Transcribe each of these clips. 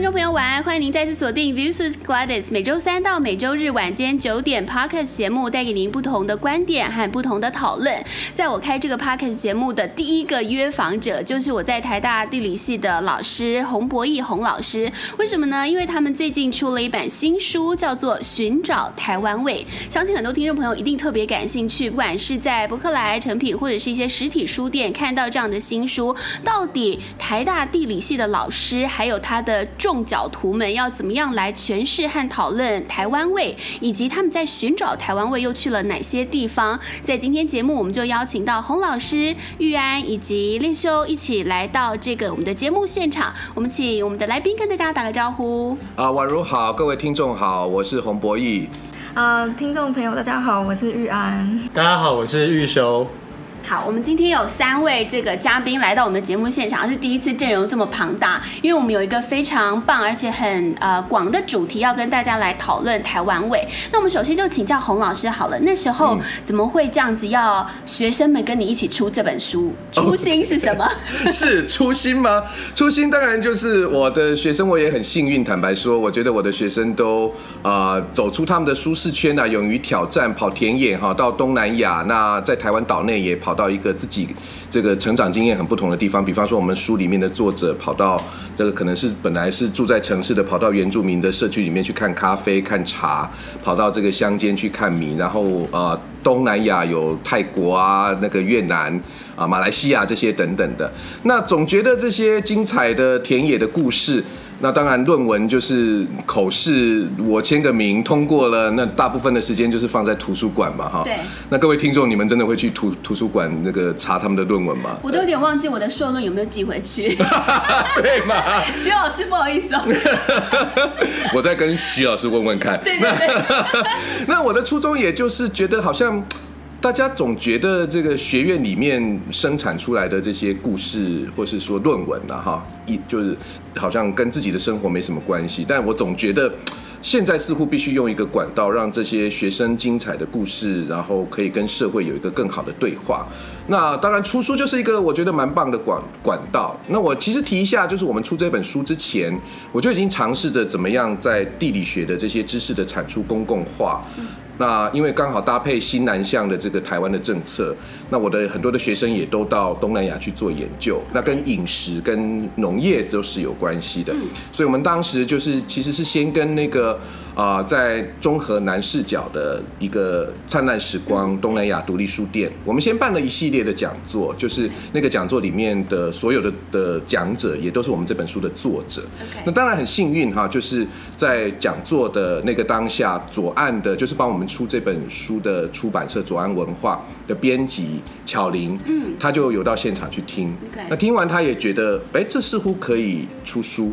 听众朋友晚安，欢迎您再次锁定 Views Gladys，每周三到每周日晚间九点 Podcast 节目，带给您不同的观点和不同的讨论。在我开这个 Podcast 节目的第一个约访者，就是我在台大地理系的老师洪博义洪老师。为什么呢？因为他们最近出了一本新书，叫做《寻找台湾味》，相信很多听众朋友一定特别感兴趣。不管是在博客来、诚品，或者是一些实体书店看到这样的新书，到底台大地理系的老师还有他的众角徒们要怎么样来诠释和讨论台湾味，以及他们在寻找台湾味又去了哪些地方？在今天节目，我们就邀请到洪老师、玉安以及练修一起来到这个我们的节目现场。我们请我们的来宾跟大家打个招呼。啊，宛如好，各位听众好，我是洪博义。啊，听众朋友大家好，我是玉安。大家好，我是玉修。好，我们今天有三位这个嘉宾来到我们的节目现场，是第一次阵容这么庞大，因为我们有一个非常棒而且很呃广的主题要跟大家来讨论台湾味。那我们首先就请教洪老师好了，那时候怎么会这样子要学生们跟你一起出这本书？初心是什么？哦、是初心吗？初心当然就是我的学生，我也很幸运。坦白说，我觉得我的学生都啊、呃、走出他们的舒适圈啊，勇于挑战，跑田野哈，到东南亚，那在台湾岛内也跑。到一个自己这个成长经验很不同的地方，比方说我们书里面的作者跑到这个可能是本来是住在城市的，跑到原住民的社区里面去看咖啡、看茶，跑到这个乡间去看米，然后呃东南亚有泰国啊、那个越南啊、马来西亚这些等等的，那总觉得这些精彩的田野的故事。那当然，论文就是口试，我签个名通过了，那大部分的时间就是放在图书馆嘛，哈。对。那各位听众，你们真的会去图图书馆那个查他们的论文吗？我都有点忘记我的硕论有没有寄回去。对吗？徐老师，不好意思哦。我再跟徐老师问问看。对对对。那，那我的初衷也就是觉得好像。大家总觉得这个学院里面生产出来的这些故事，或是说论文啊，哈，一就是好像跟自己的生活没什么关系。但我总觉得，现在似乎必须用一个管道，让这些学生精彩的故事，然后可以跟社会有一个更好的对话。那当然，出书就是一个我觉得蛮棒的管管道。那我其实提一下，就是我们出这本书之前，我就已经尝试着怎么样在地理学的这些知识的产出公共化。那因为刚好搭配新南向的这个台湾的政策，那我的很多的学生也都到东南亚去做研究，那跟饮食跟农业都是有关系的，所以我们当时就是其实是先跟那个。啊、呃，在中和南视角的一个灿烂时光东南亚独立书店，我们先办了一系列的讲座，就是那个讲座里面的所有的的讲者也都是我们这本书的作者。那当然很幸运哈，就是在讲座的那个当下，左岸的就是帮我们出这本书的出版社左岸文化的编辑巧玲，嗯，他就有到现场去听。那听完他也觉得，哎，这似乎可以出书。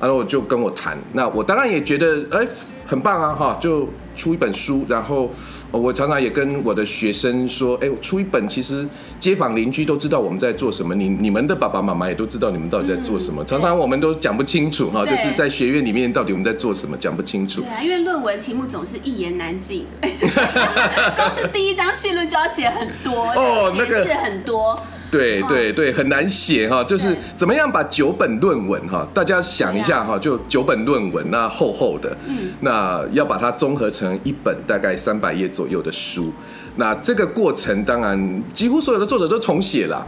然后我就跟我谈，那我当然也觉得，哎，很棒啊，哈，就出一本书。然后我常常也跟我的学生说，哎，我出一本，其实街坊邻居都知道我们在做什么，你你们的爸爸妈妈也都知道你们到底在做什么。常常我们都讲不清楚，哈，就是在学院里面到底我们在做什么，讲不清楚。对啊，因为论文题目总是一言难尽，光是第一章序论就要写很多，哦，那个很多。对对对，很难写哈，就是怎么样把九本论文哈，大家想一下哈，就九本论文那厚厚的，那要把它综合成一本大概三百页左右的书，那这个过程当然几乎所有的作者都重写了。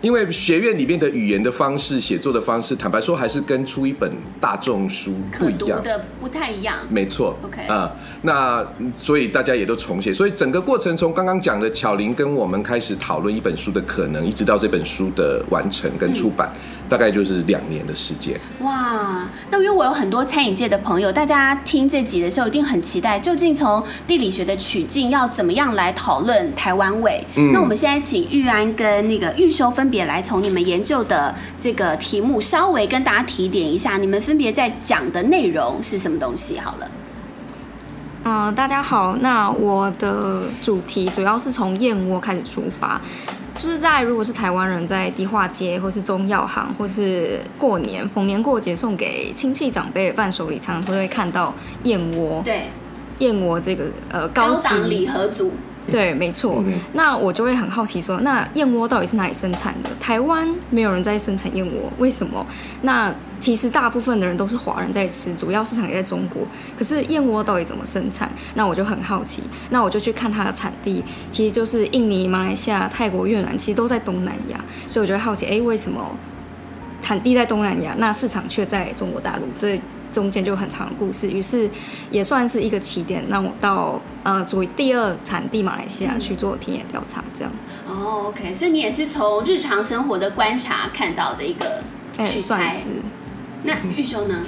因为学院里面的语言的方式、写作的方式，坦白说还是跟出一本大众书不一样的，不太一样。没错，OK 啊、嗯，那所以大家也都重写，所以整个过程从刚刚讲的巧玲跟我们开始讨论一本书的可能，一直到这本书的完成跟出版。嗯大概就是两年的时间。哇，那因为我有很多餐饮界的朋友，大家听这集的时候一定很期待，究竟从地理学的取径要怎么样来讨论台湾味？嗯，那我们现在请玉安跟那个玉修分别来从你们研究的这个题目稍微跟大家提点一下，你们分别在讲的内容是什么东西？好了。嗯、呃，大家好，那我的主题主要是从燕窝开始出发。就是在如果是台湾人在迪化街或是中药行或是过年逢年过节送给亲戚长辈的伴手礼，常常都会看到燕窝。对，燕窝这个呃高档礼盒组。对，没错。嗯、那我就会很好奇说，那燕窝到底是哪里生产的？台湾没有人在生产燕窝，为什么？那其实大部分的人都是华人在吃，主要市场也在中国。可是燕窝到底怎么生产？那我就很好奇。那我就去看它的产地，其实就是印尼、马来西亚、泰国、越南，其实都在东南亚。所以我就会好奇，哎，为什么产地在东南亚，那市场却在中国大陆？这中间就很长的故事。于是也算是一个起点，让我到呃作为第二产地马来西亚去做田野调查，这样。哦，OK，所以你也是从日常生活的观察看到的一个取材。那玉修呢？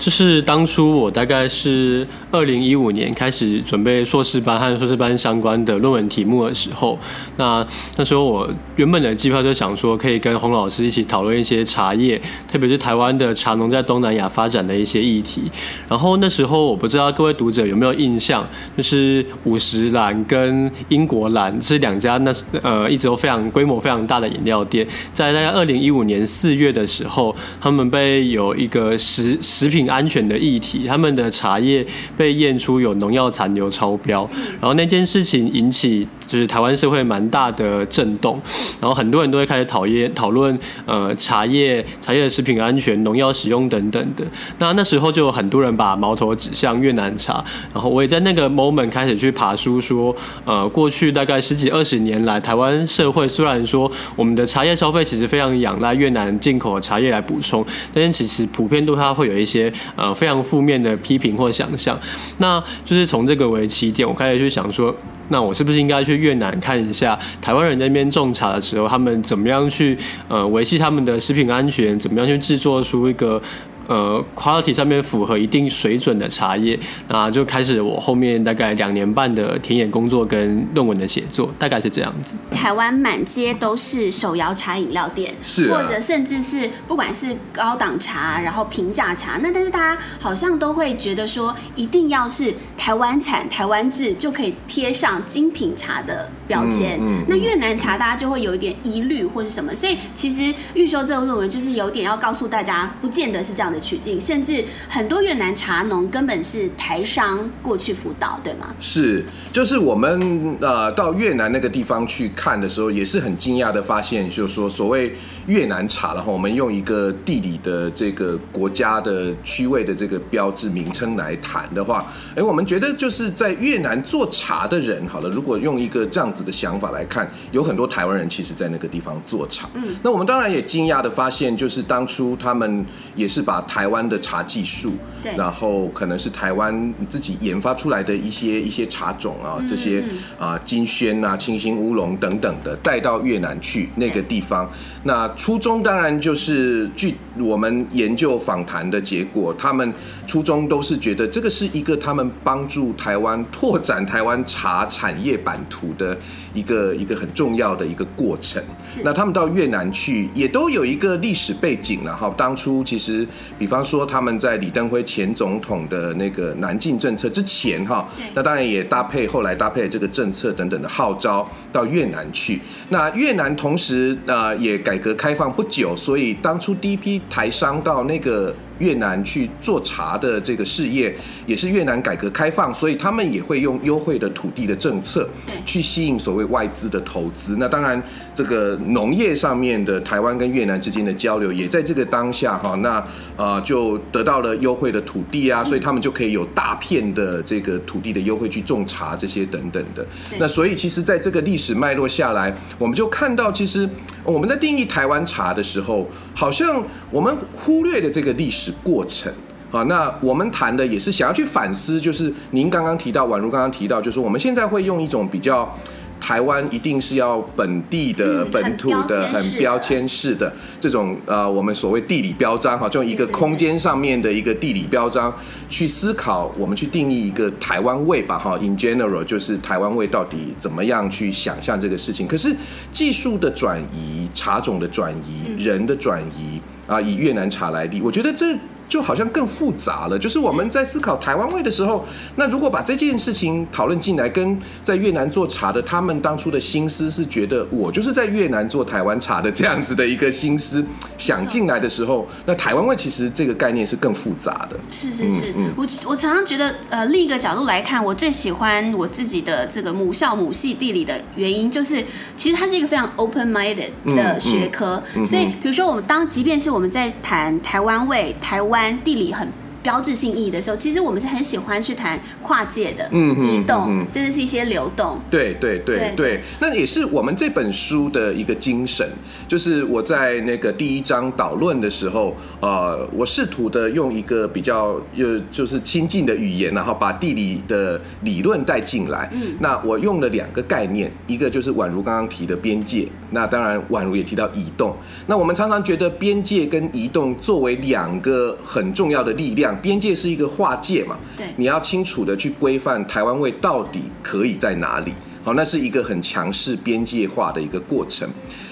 就是当初我大概是二零一五年开始准备硕士班和硕士班相关的论文题目的时候，那那时候我原本的计划就想说，可以跟洪老师一起讨论一些茶叶，特别是台湾的茶农在东南亚发展的一些议题。然后那时候我不知道各位读者有没有印象，就是五十岚跟英国蓝是两家那呃一直都非常规模非常大的饮料店，在大概二零一五年四月的时候，他们被有一个食食品。安全的议题，他们的茶叶被验出有农药残留超标，然后那件事情引起就是台湾社会蛮大的震动，然后很多人都会开始讨厌讨论呃茶叶茶叶的食品安全、农药使用等等的。那那时候就有很多人把矛头指向越南茶，然后我也在那个 moment 开始去爬书，说呃过去大概十几二十年来，台湾社会虽然说我们的茶叶消费其实非常仰赖越南进口的茶叶来补充，但是其实普遍都它会有一些。呃，非常负面的批评或想象，那就是从这个为起点，我开始去想说，那我是不是应该去越南看一下台湾人在那边种茶的时候，他们怎么样去呃维系他们的食品安全，怎么样去制作出一个。呃，quality 上面符合一定水准的茶叶，那就开始我后面大概两年半的田野工作跟论文的写作，大概是这样子。台湾满街都是手摇茶饮料店，是、啊，或者甚至是不管是高档茶，然后平价茶，那但是大家好像都会觉得说，一定要是台湾产、台湾制就可以贴上精品茶的标签。嗯，嗯，那越南茶大家就会有一点疑虑或是什么，所以其实预修这个论文就是有点要告诉大家，不见得是这样的。取径，甚至很多越南茶农根本是台商过去辅导，对吗？是，就是我们呃到越南那个地方去看的时候，也是很惊讶的发现，就是说所谓越南茶，然后我们用一个地理的这个国家的区位的这个标志名称来谈的话，哎，我们觉得就是在越南做茶的人，好了，如果用一个这样子的想法来看，有很多台湾人其实在那个地方做茶。嗯，那我们当然也惊讶的发现，就是当初他们也是把台湾的茶技术，对，然后可能是台湾自己研发出来的一些一些茶种啊，这些啊金萱啊、清新乌龙等等的带到越南去那个地方。那初衷当然就是据我们研究访谈的结果，他们初衷都是觉得这个是一个他们帮助台湾拓展台湾茶产业版图的一个一个很重要的一个过程。那他们到越南去也都有一个历史背景了哈。当初其实。比方说，他们在李登辉前总统的那个南进政策之前，哈，那当然也搭配后来搭配这个政策等等的号召到越南去。那越南同时呃也改革开放不久，所以当初第一批台商到那个。越南去做茶的这个事业，也是越南改革开放，所以他们也会用优惠的土地的政策，去吸引所谓外资的投资。那当然，这个农业上面的台湾跟越南之间的交流，也在这个当下哈，那呃就得到了优惠的土地啊，所以他们就可以有大片的这个土地的优惠去种茶这些等等的。那所以其实在这个历史脉络下来，我们就看到，其实我们在定义台湾茶的时候，好像我们忽略了这个历史。过程好，那我们谈的也是想要去反思，就是您刚刚提到，宛如刚刚提到，就是我们现在会用一种比较台湾一定是要本地的、本土的、很标签式的这种呃，我们所谓地理标章哈，就一个空间上面的一个地理标章去思考，我们去定义一个台湾味吧哈。In general，就是台湾味到底怎么样去想象这个事情？可是技术的转移、茶种的转移、人的转移。啊，以越南茶来例，我觉得这就好像更复杂了。就是我们在思考台湾味的时候，那如果把这件事情讨论进来，跟在越南做茶的他们当初的心思是觉得我就是在越南做台湾茶的这样子的一个心思想进来的时候，那台湾味其实这个概念是更复杂的。是是是，嗯、我我常常觉得，呃，另一个角度来看，我最喜欢我自己的这个母校母系地理的原因，就是其实它是一个非常 open-minded 的学科，嗯嗯、所以比如说我们当即便是我们在谈台湾味，台湾地理很。标志性意义的时候，其实我们是很喜欢去谈跨界的移动，嗯、甚至是一些流动。对对对对，对，那也是我们这本书的一个精神。就是我在那个第一章导论的时候，呃，我试图的用一个比较呃，就是亲近的语言，然后把地理的理论带进来。嗯，那我用了两个概念，一个就是宛如刚刚提的边界，那当然宛如也提到移动。那我们常常觉得边界跟移动作为两个很重要的力量。边界是一个划界嘛，对，你要清楚的去规范台湾味到底可以在哪里。好，那是一个很强势边界化的一个过程。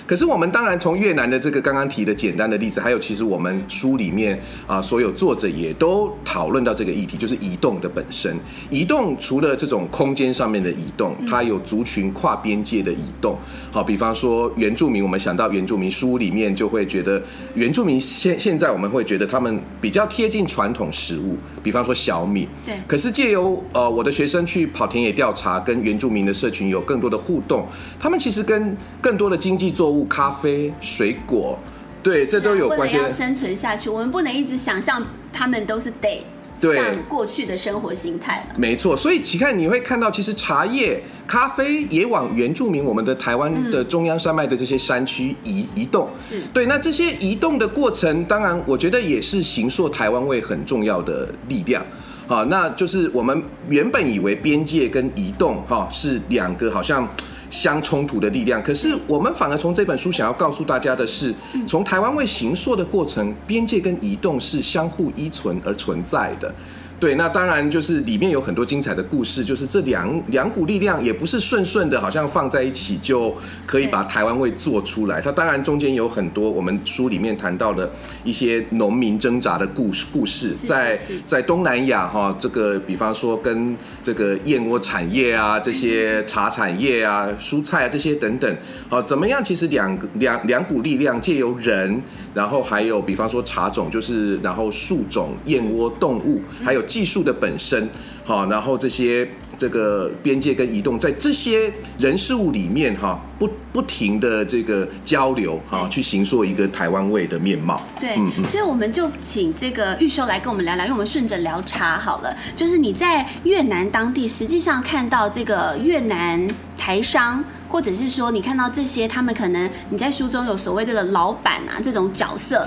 可是我们当然从越南的这个刚刚提的简单的例子，还有其实我们书里面啊，所有作者也都讨论到这个议题，就是移动的本身。移动除了这种空间上面的移动，它有族群跨边界的移动。好，比方说原住民，我们想到原住民书里面就会觉得原住民现现在我们会觉得他们比较贴近传统食物，比方说小米。对。可是借由呃我的学生去跑田野调查，跟原住民的社群有更多的互动，他们其实跟更多的经济作物。咖啡、水果，对，这都有关系。要生存下去，我们不能一直想象他们都是得像过去的生活形态了。没错，所以其看你会看到，其实茶叶、咖啡也往原住民我们的台湾的中央山脉的这些山区移移动。是对，那这些移动的过程，当然我觉得也是形塑台湾味很重要的力量。好，那就是我们原本以为边界跟移动哈是两个好像。相冲突的力量，可是我们反而从这本书想要告诉大家的是，从台湾为行塑的过程，边界跟移动是相互依存而存在的。对，那当然就是里面有很多精彩的故事，就是这两两股力量也不是顺顺的，好像放在一起就可以把台湾味做出来。它当然中间有很多我们书里面谈到的一些农民挣扎的故事，故事在在东南亚哈，这个比方说跟这个燕窝产业啊，这些茶产业啊，蔬菜啊这些等等，好，怎么样？其实两个两两股力量借由人，然后还有比方说茶种，就是然后树种、燕窝、动物，还有。技术的本身，好，然后这些这个边界跟移动，在这些人事物里面，哈，不不停的这个交流，哈，去形塑一个台湾味的面貌。对，嗯嗯，所以我们就请这个玉修来跟我们聊聊，因为我们顺着聊茶好了。就是你在越南当地，实际上看到这个越南台商，或者是说你看到这些，他们可能你在书中有所谓这个老板啊这种角色。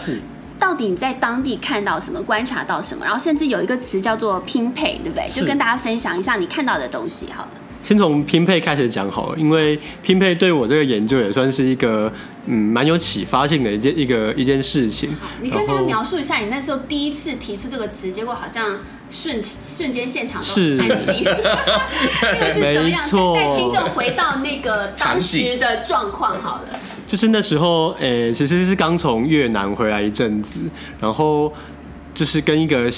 到底你在当地看到什么，观察到什么？然后甚至有一个词叫做拼配，对不对？就跟大家分享一下你看到的东西好了。先从拼配开始讲好了，因为拼配对我这个研究也算是一个嗯蛮有启发性的一件一个一件事情。你跟大家描述一下你那时候第一次提出这个词，结果好像瞬瞬间现场都很安静，那个是怎么样？带听众回到那个当时的状况好了。就是那时候，诶、其实是刚从越南回来一阵子，然后就是跟一个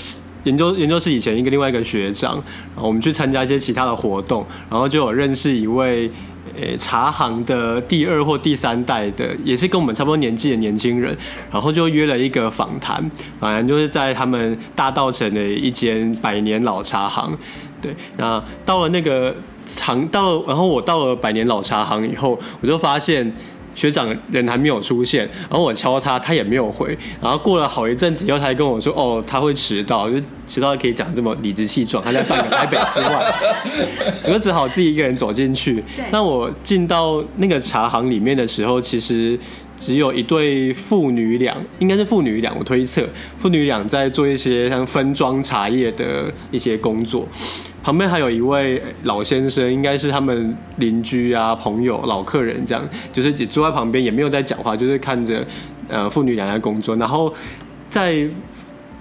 研究研究室以前一个另外一个学长，然后我们去参加一些其他的活动，然后就有认识一位，诶、茶行的第二或第三代的，也是跟我们差不多年纪的年轻人，然后就约了一个访谈，反正就是在他们大稻城的一间百年老茶行，对，那到了那个行，到了，然后我到了百年老茶行以后，我就发现。学长人还没有出现，然后我敲他，他也没有回，然后过了好一阵子以后，他还跟我说，哦，他会迟到，就迟到可以讲这么理直气壮，他在半个台北之外，我就只好自己一个人走进去。那我进到那个茶行里面的时候，其实只有一对父女俩，应该是父女俩，我推测父女俩在做一些像分装茶叶的一些工作。旁边还有一位老先生，应该是他们邻居啊、朋友、老客人这样，就是也坐在旁边，也没有在讲话，就是看着呃父女俩在工作。然后在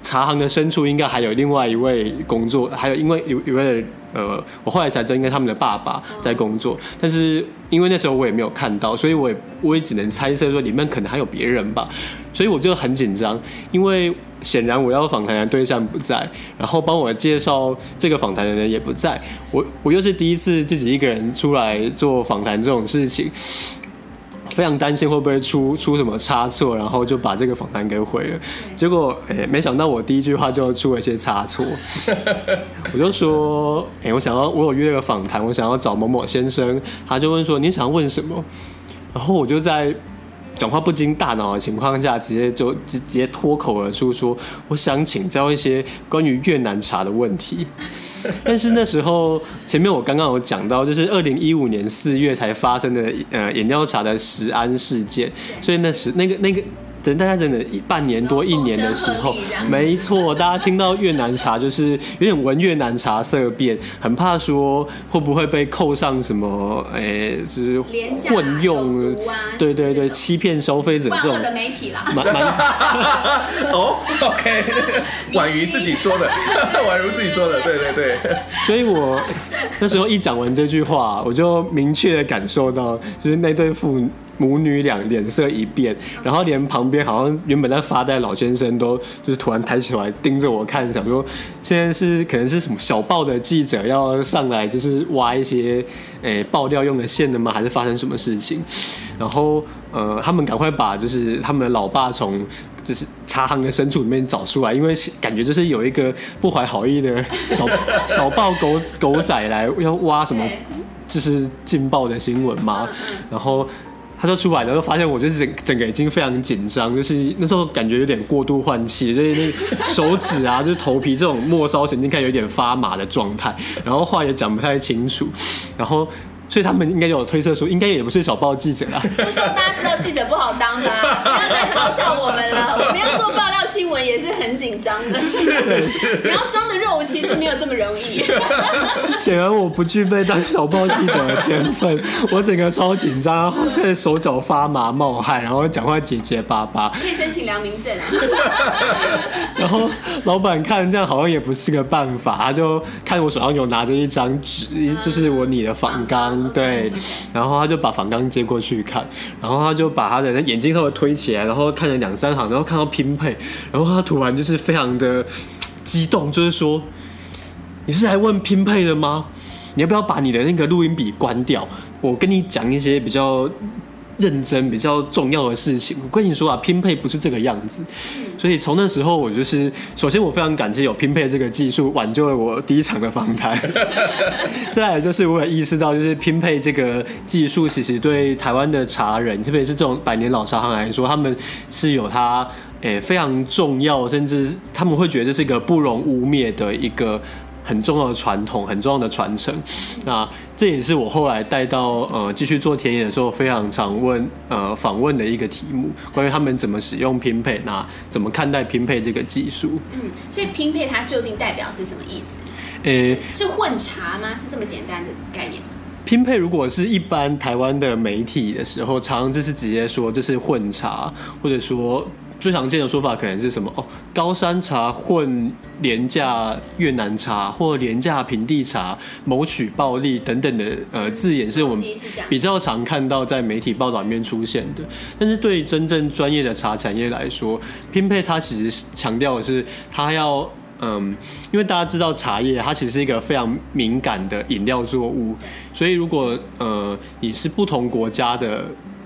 茶行的深处，应该还有另外一位工作，还有因为有一位呃，我后来才知道，应该他们的爸爸在工作。但是因为那时候我也没有看到，所以我也我也只能猜测说里面可能还有别人吧。所以我就很紧张，因为显然我要访谈的对象不在，然后帮我介绍这个访谈的人也不在，我我又是第一次自己一个人出来做访谈这种事情。非常担心会不会出出什么差错，然后就把这个访谈给毁了。结果，哎、欸，没想到我第一句话就出了一些差错。我就说，哎、欸，我想要，我有约了个访谈，我想要找某某先生。他就问说，你想要问什么？然后我就在讲话不经大脑的情况下，直接就直接脱口而出说，我想请教一些关于越南茶的问题。但是那时候，前面我刚刚有讲到，就是二零一五年四月才发生的呃饮料茶的食安事件，所以那时那个那个。等大家整整一半年多一年的时候，没错，大家听到越南茶就是有点闻越南茶色变，很怕说会不会被扣上什么，哎、欸，就是混用，对对对，欺骗消费者这种。的媒体啦。蛮 哦，OK，宛如自己说的，宛如自己说的，对对对。所以我那时候一讲完这句话，我就明确的感受到，就是那对父母。女俩脸色一变，然后连旁边好像原本在发呆老先生都就是突然抬起来盯着我看，想说现在是可能是什么小报的记者要上来就是挖一些诶、欸、爆料用的线的吗？还是发生什么事情？然后呃，他们赶快把就是他们的老爸从就是茶行的深处里面找出来，因为感觉就是有一个不怀好意的小 小报狗狗仔来要挖什么就是劲爆的新闻嘛，然后。他就出来然后发现我就是整整个已经非常紧张，就是那时候感觉有点过度换气，所以那手指啊，就是头皮这种末梢神经开始有点发麻的状态，然后话也讲不太清楚，然后。所以他们应该有推测说，应该也不是小报记者啊。这时候大家知道记者不好当的，啊，不要再嘲笑我们了。我们要做爆料新闻也是很紧张的，是是。你要装的肉其实没有这么容易。显然我不具备当小报记者的天分，我整个超紧张，现在手脚发麻冒汗，然后讲话结结巴巴。可以申请良民证。然后老板看这样好像也不是个办法，他就看我手上有拿着一张纸，就是我拟的仿纲。对，然后他就把反刚接过去看，然后他就把他的眼镜稍微推起来，然后看了两三行，然后看到拼配，然后他突然就是非常的激动，就是说：“你是来问拼配的吗？你要不要把你的那个录音笔关掉？我跟你讲一些比较。”认真比较重要的事情，我跟你说啊，拼配不是这个样子，所以从那时候我就是，首先我非常感谢有拼配这个技术挽救了我第一场的访谈，再来就是我也意识到，就是拼配这个技术其实对台湾的茶人，特别是这种百年老茶行来说，他们是有它诶非常重要，甚至他们会觉得这是一个不容污蔑的一个。很重要的传统，很重要的传承。那这也是我后来带到呃继续做田野的时候，非常常问呃访问的一个题目，关于他们怎么使用拼配，那怎么看待拼配这个技术？嗯，所以拼配它究竟代表是什么意思？诶、欸，是混茶吗？是这么简单的概念吗？拼配如果是一般台湾的媒体的时候，常常就是直接说这是混茶，或者说。最常见的说法可能是什么？哦，高山茶混廉价越南茶，或廉价平地茶，谋取暴利等等的呃字眼，是我们比较常看到在媒体报道里面出现的。但是对真正专业的茶产业来说，拼配它其实强调的是它要嗯，因为大家知道茶叶它其实是一个非常敏感的饮料作物，所以如果呃你是不同国家的。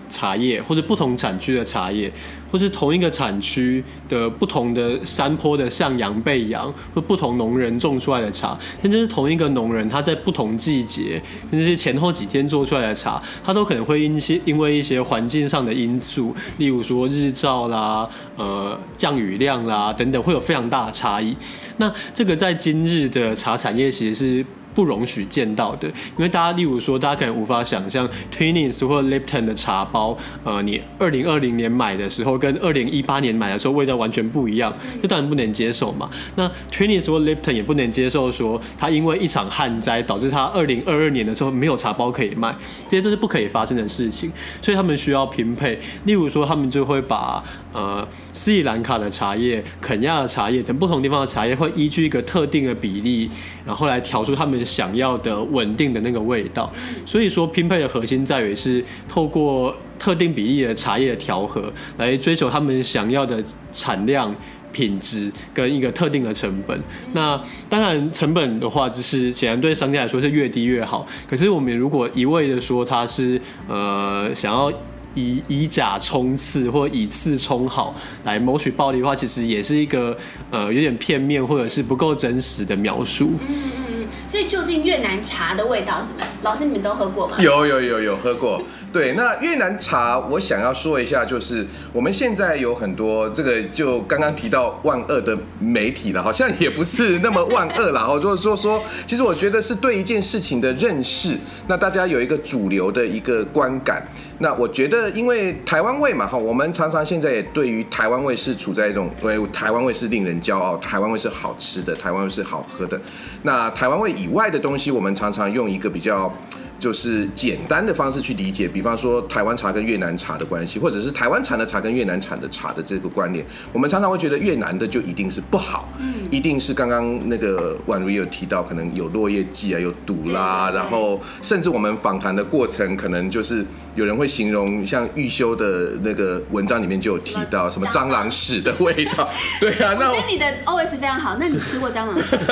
茶叶或者不同产区的茶叶，或是同一个产区的不同的山坡的向阳背阳，或不同农人种出来的茶，甚至是同一个农人他在不同季节，甚至是前后几天做出来的茶，他都可能会因些因为一些环境上的因素，例如说日照啦、呃降雨量啦等等，会有非常大的差异。那这个在今日的茶产业其实是。不容许见到的，因为大家，例如说，大家可能无法想象，Twinings 或 Lipton 的茶包，呃，你二零二零年买的时候，跟二零一八年买的时候味道完全不一样，这当然不能接受嘛。那 Twinings 或 Lipton 也不能接受说，它因为一场旱灾导致它二零二二年的时候没有茶包可以卖，这些都是不可以发生的事情，所以他们需要拼配。例如说，他们就会把呃斯里兰卡的茶叶、肯亚的茶叶等不同地方的茶叶，会依据一个特定的比例，然后来调出他们。想要的稳定的那个味道。所以说，拼配的核心在于是透过特定比例的茶叶调和，来追求他们想要的产量。品质跟一个特定的成本，那当然成本的话，就是显然对商家来说是越低越好。可是我们如果一味的说它是呃想要以以假充次或以次充好来谋取暴利的话，其实也是一个呃有点片面或者是不够真实的描述。嗯嗯嗯。所以究竟越南茶的味道怎么样？老师你们都喝过吗？有有有有喝过。对，那越南茶，我想要说一下，就是我们现在有很多这个，就刚刚提到万恶的媒体了，好像也不是那么万恶了。哦，就是说说，其实我觉得是对一件事情的认识，那大家有一个主流的一个观感。那我觉得，因为台湾味嘛，哈，我们常常现在也对于台湾味是处在一种，因为台湾味是令人骄傲，台湾味是好吃的，台湾味是好喝的。那台湾味以外的东西，我们常常用一个比较。就是简单的方式去理解，比方说台湾茶跟越南茶的关系，或者是台湾产的茶跟越南产的茶的这个关联，我们常常会觉得越南的就一定是不好，嗯，一定是刚刚那个婉如也有提到，可能有落叶剂啊，有毒啦，然后甚至我们访谈的过程，可能就是有人会形容，像玉修的那个文章里面就有提到什么蟑螂屎的味道，对啊，那我觉得你的 OS 非常好，那你吃过蟑螂屎？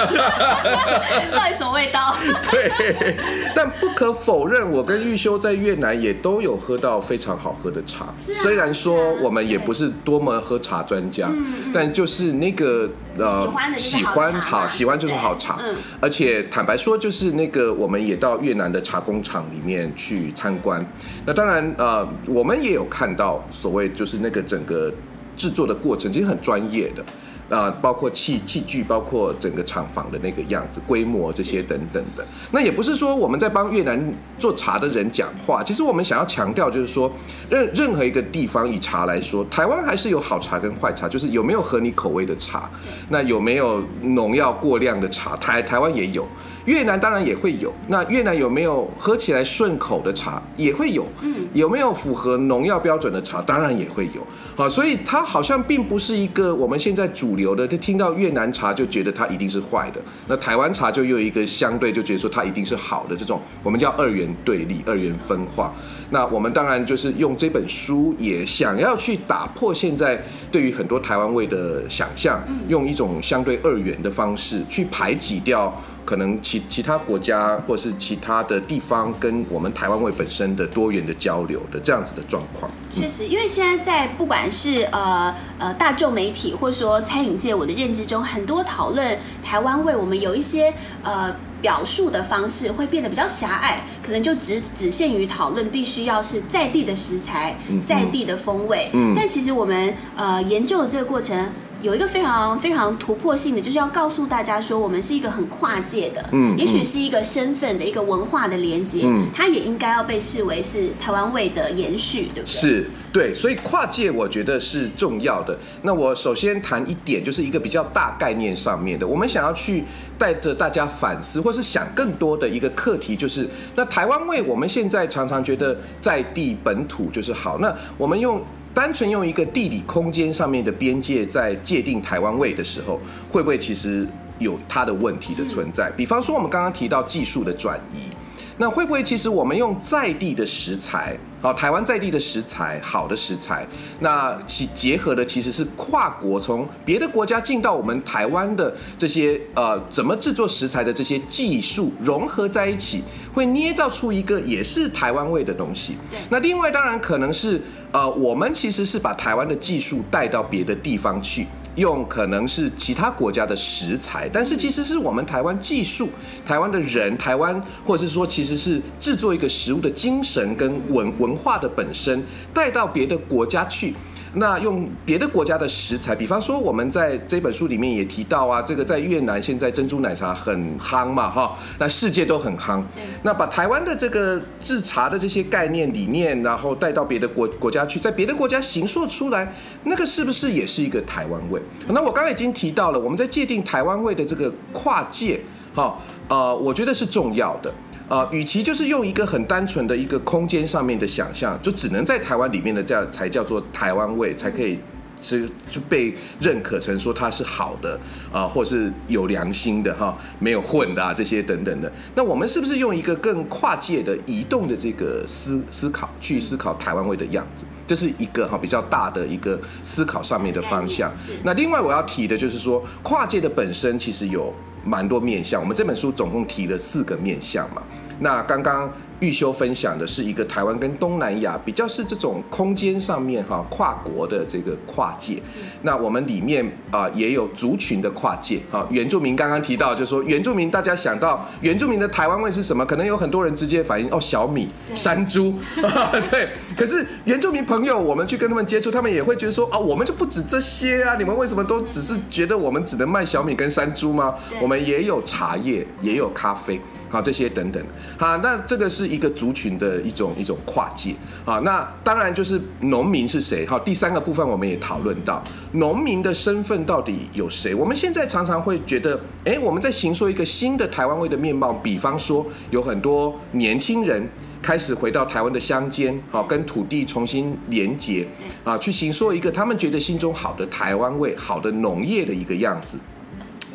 到底什么味道？对，但不可。否认，我跟玉修在越南也都有喝到非常好喝的茶。虽然说我们也不是多么喝茶专家，但就是那个呃，喜欢好，喜欢就是好茶。而且坦白说，就是那个我们也到越南的茶工厂里面去参观。那当然呃，我们也有看到所谓就是那个整个制作的过程，其实很专业的。啊，包括器器具，包括整个厂房的那个样子、规模这些等等的。那也不是说我们在帮越南做茶的人讲话，其实我们想要强调就是说，任任何一个地方以茶来说，台湾还是有好茶跟坏茶，就是有没有合你口味的茶，那有没有农药过量的茶，台台湾也有。越南当然也会有，那越南有没有喝起来顺口的茶？也会有，嗯，有没有符合农药标准的茶，当然也会有，好，所以它好像并不是一个我们现在主流的，就听到越南茶就觉得它一定是坏的，那台湾茶就有一个相对就觉得说它一定是好的这种，我们叫二元对立、二元分化。那我们当然就是用这本书也想要去打破现在对于很多台湾味的想象，用一种相对二元的方式去排挤掉。可能其其他国家或是其他的地方跟我们台湾味本身的多元的交流的这样子的状况，确实，因为现在在不管是呃呃大众媒体或者说餐饮界，我的认知中很多讨论台湾味，我们有一些呃表述的方式会变得比较狭隘，可能就只只限于讨论必须要是在地的食材，在地的风味。嗯，但其实我们呃研究的这个过程。有一个非常非常突破性的，就是要告诉大家说，我们是一个很跨界的，嗯，也许是一个身份的一个文化的连接，嗯，它也应该要被视为是台湾味的延续，对不对？是，对，所以跨界我觉得是重要的。那我首先谈一点，就是一个比较大概念上面的，我们想要去带着大家反思，或是想更多的一个课题，就是那台湾味，我们现在常常觉得在地本土就是好，那我们用。单纯用一个地理空间上面的边界在界定台湾味的时候，会不会其实有它的问题的存在？比方说我们刚刚提到技术的转移，那会不会其实我们用在地的食材，好，台湾在地的食材，好的食材，那其结合的其实是跨国从别的国家进到我们台湾的这些呃怎么制作食材的这些技术融合在一起，会捏造出一个也是台湾味的东西。那另外当然可能是。呃，我们其实是把台湾的技术带到别的地方去，用可能是其他国家的食材，但是其实是我们台湾技术、台湾的人、台湾或者是说其实是制作一个食物的精神跟文文化的本身带到别的国家去。那用别的国家的食材，比方说我们在这本书里面也提到啊，这个在越南现在珍珠奶茶很夯嘛，哈，那世界都很夯。那把台湾的这个制茶的这些概念理念，然后带到别的国国家去，在别的国家行塑出来，那个是不是也是一个台湾味？那我刚刚已经提到了，我们在界定台湾味的这个跨界，哈，呃，我觉得是重要的。啊，与其就是用一个很单纯的一个空间上面的想象，就只能在台湾里面的这样才叫做台湾味，才可以是就被认可成说它是好的啊，或是有良心的哈，没有混的啊这些等等的。那我们是不是用一个更跨界的移动的这个思思考去思考台湾味的样子？这是一个哈比较大的一个思考上面的方向。那另外我要提的就是说，跨界的本身其实有蛮多面相。我们这本书总共提了四个面相嘛。那刚刚。育修分享的是一个台湾跟东南亚比较是这种空间上面哈跨国的这个跨界，那我们里面啊也有族群的跨界啊。原住民刚刚提到就是说原住民，大家想到原住民的台湾味是什么？可能有很多人直接反应哦小米、山猪，对。可是原住民朋友，我们去跟他们接触，他们也会觉得说哦，我们就不止这些啊，你们为什么都只是觉得我们只能卖小米跟山猪吗？我们也有茶叶，也有咖啡。好，这些等等，好，那这个是一个族群的一种一种跨界，好，那当然就是农民是谁？好，第三个部分我们也讨论到农民的身份到底有谁？我们现在常常会觉得，哎，我们在形塑一个新的台湾味的面貌，比方说有很多年轻人开始回到台湾的乡间，好，跟土地重新连接，啊，去形塑一个他们觉得心中好的台湾味、好的农业的一个样子。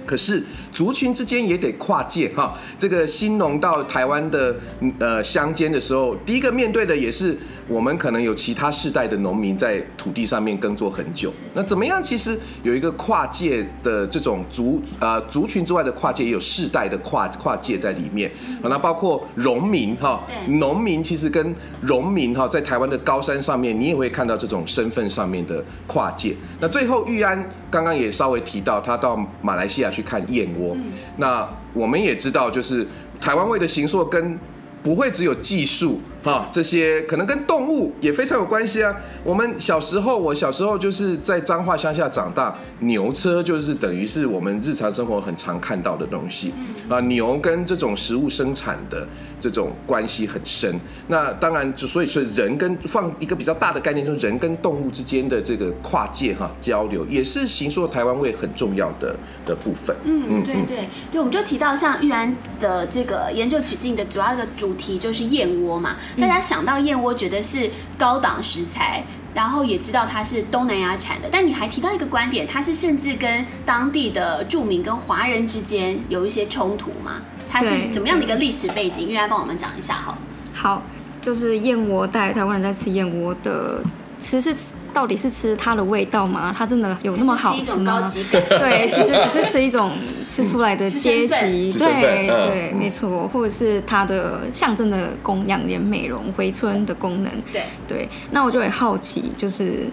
可是族群之间也得跨界哈，这个新农到台湾的呃乡间的时候，第一个面对的也是。我们可能有其他世代的农民在土地上面耕作很久，那怎么样？其实有一个跨界的这种族呃族群之外的跨界，也有世代的跨跨界在里面。那包括农民哈，农民其实跟农民哈，在台湾的高山上面，你也会看到这种身份上面的跨界。那最后玉安刚刚也稍微提到，他到马来西亚去看燕窝。那我们也知道，就是台湾味的形塑跟不会只有技术。啊，这些可能跟动物也非常有关系啊。我们小时候，我小时候就是在彰化乡下长大，牛车就是等于是我们日常生活很常看到的东西啊。牛跟这种食物生产的这种关系很深。那当然，就所以说人跟放一个比较大的概念，就是人跟动物之间的这个跨界哈交流，也是行说台湾味很重要的的部分。嗯嗯，对对对，我们就提到像玉安的这个研究取径的主要的主题就是燕窝嘛。大家想到燕窝，觉得是高档食材，然后也知道它是东南亚产的。但你还提到一个观点，它是甚至跟当地的住民跟华人之间有一些冲突吗？它是怎么样的一个历史背景？玉来帮我们讲一下好。好，就是燕窝带台湾人在吃燕窝的，其实是。到底是吃它的味道吗？它真的有那么好吃吗？对，其实只是吃一种吃出来的阶级，对对，没错，或者是它的象征的供养颜美容回春的功能。对对，那我就很好奇，就是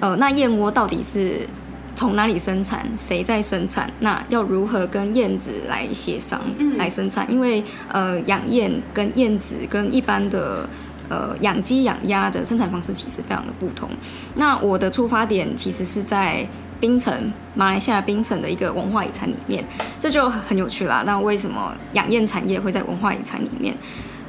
呃，那燕窝到底是从哪里生产？谁在生产？那要如何跟燕子来协商来生产？因为呃，养燕跟燕子跟一般的。呃，养鸡养鸭的生产方式其实非常的不同。那我的出发点其实是在槟城，马来西亚槟城的一个文化遗产里面，这就很有趣啦。那为什么养燕产业会在文化遗产里面？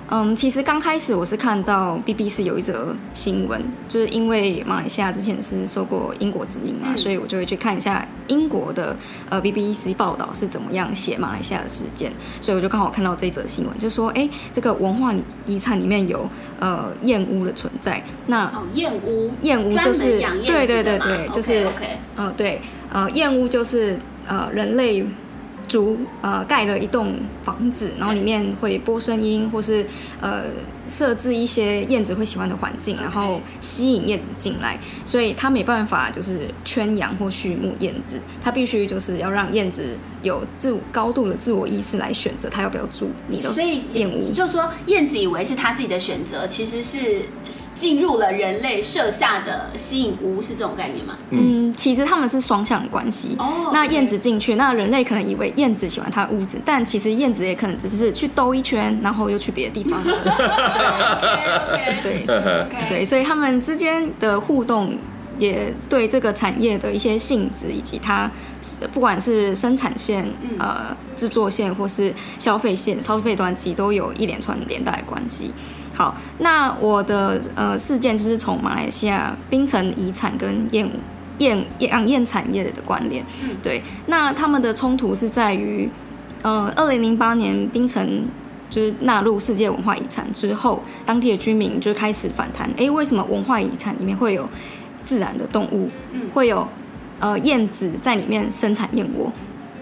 嗯，其实刚开始我是看到 BBC 有一则新闻，就是因为马来西亚之前是受过英国殖民嘛，所以我就会去看一下英国的呃 BBC 报道是怎么样写马来西亚的事件，所以我就刚好看到这则新闻，就说哎，这个文化遗产里面有呃燕屋的存在。那哦，燕屋，燕屋就是对对对对，就是 OK，嗯对，呃燕屋就是呃人类。竹呃盖了一栋房子，然后里面会播声音，或是呃设置一些燕子会喜欢的环境，然后吸引燕子进来。所以它没办法就是圈养或畜牧燕子，它必须就是要让燕子有自我高度的自我意识来选择它要不要住你的燕屋。就是说燕子以为是它自己的选择，其实是进入了人类设下的吸引屋，是这种概念吗？嗯，其实他们是双向关系。哦，那燕子进去，那人类可能以为。燕子喜欢它的屋子，但其实燕子也可能只是去兜一圈，然后又去别的地方。对对对，所以他们之间的互动也对这个产业的一些性质以及它不管是生产线、呃制作线或是消费线、消费端，其实都有一连串连带关系。好，那我的呃事件就是从马来西亚槟城遗产跟燕燕养燕产业的关联，对，那他们的冲突是在于，呃，二零零八年槟城就是纳入世界文化遗产之后，当地的居民就开始反弹，哎，为什么文化遗产里面会有自然的动物，会有呃燕子在里面生产燕窝，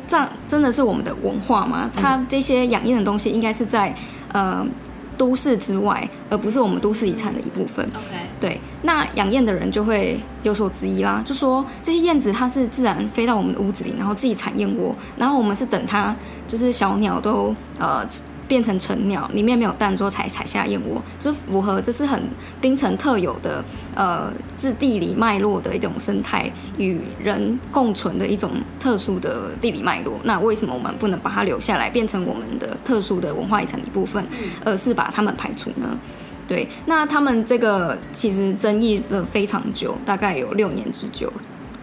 这样真的是我们的文化吗？它这些养燕的东西应该是在呃都市之外，而不是我们都市遗产的一部分。OK，对，那养燕的人就会有所质疑啦，就说这些燕子它是自然飞到我们的屋子里，然后自己产燕窝，然后我们是等它就是小鸟都呃。变成成鸟，里面没有蛋之后才采下燕窝，就符合这是很冰城特有的呃，自地理脉络的一种生态与人共存的一种特殊的地理脉络。那为什么我们不能把它留下来，变成我们的特殊的文化遗产的一部分，而是把它们排除呢？对，那他们这个其实争议了非常久，大概有六年之久。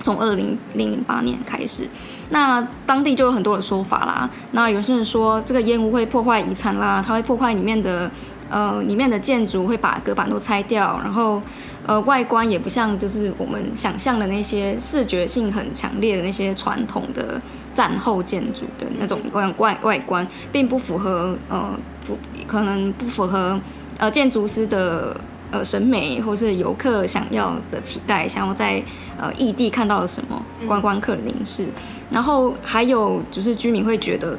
从二零零八年开始，那当地就有很多的说法啦。那有些人说这个烟雾会破坏遗产啦，它会破坏里面的呃里面的建筑，会把隔板都拆掉，然后呃外观也不像就是我们想象的那些视觉性很强烈的那些传统的战后建筑的那种外外外观，并不符合呃不可能不符合呃建筑师的。呃，审美或是游客想要的期待，想要在呃异地看到的什么观光客的凝视，然后还有就是居民会觉得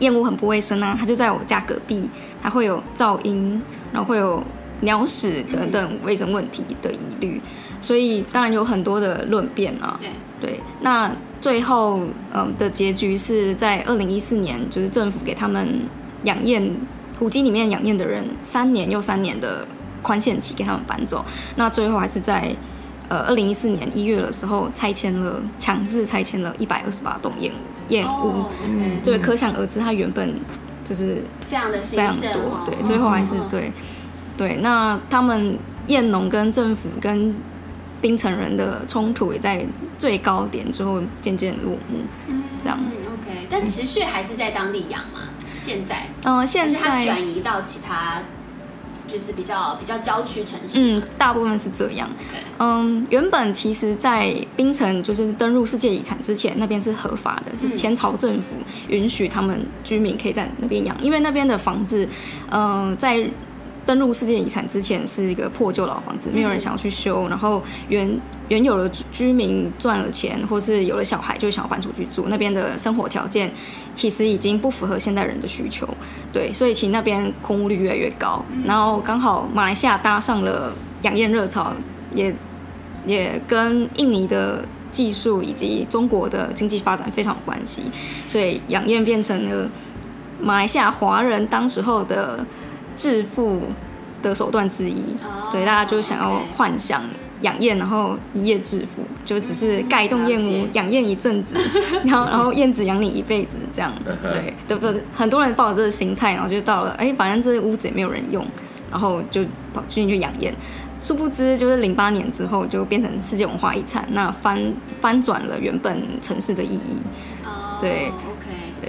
燕屋很不卫生啊，它就在我家隔壁，还会有噪音，然后会有鸟屎等等卫生问题的疑虑，所以当然有很多的论辩啊。对对，那最后嗯、呃、的结局是在二零一四年，就是政府给他们养燕古迹里面养燕的人三年又三年的。宽限期给他们搬走，那最后还是在呃二零一四年一月的时候拆迁了，强制拆迁了一百二十八栋燕燕屋，对，可想而知，它原本就是非常的非常多，对，最后还是对对。那他们燕农跟政府跟槟城人的冲突也在最高点之后渐渐落幕，这样。OK，但持续还是在当地养吗？现在？嗯，现在转移到其他。就是比较比较郊区城市，嗯，大部分是这样。嗯，原本其实，在槟城就是登入世界遗产之前，那边是合法的，是前朝政府允许他们居民可以在那边养，因为那边的房子，嗯，在。登录世界遗产之前是一个破旧老房子，没有人想要去修。然后原原有的居民赚了钱，或是有了小孩，就想要搬出去住。那边的生活条件其实已经不符合现代人的需求，对，所以其实那边空屋率越来越高。然后刚好马来西亚搭上了养燕热潮，也也跟印尼的技术以及中国的经济发展非常有关系，所以养燕变成了马来西亚华人当时候的。致富的手段之一，对，大家就想要幻想养燕，然后一夜致富，就只是盖一栋燕屋，养燕一阵子，然后然后燕子养你一辈子，这样，对，对不对？很多人抱着这个心态，然后就到了，哎，反正这屋子也没有人用，然后就跑进去养燕，殊不知就是零八年之后就变成世界文化遗产，那翻翻转了原本城市的意义，对。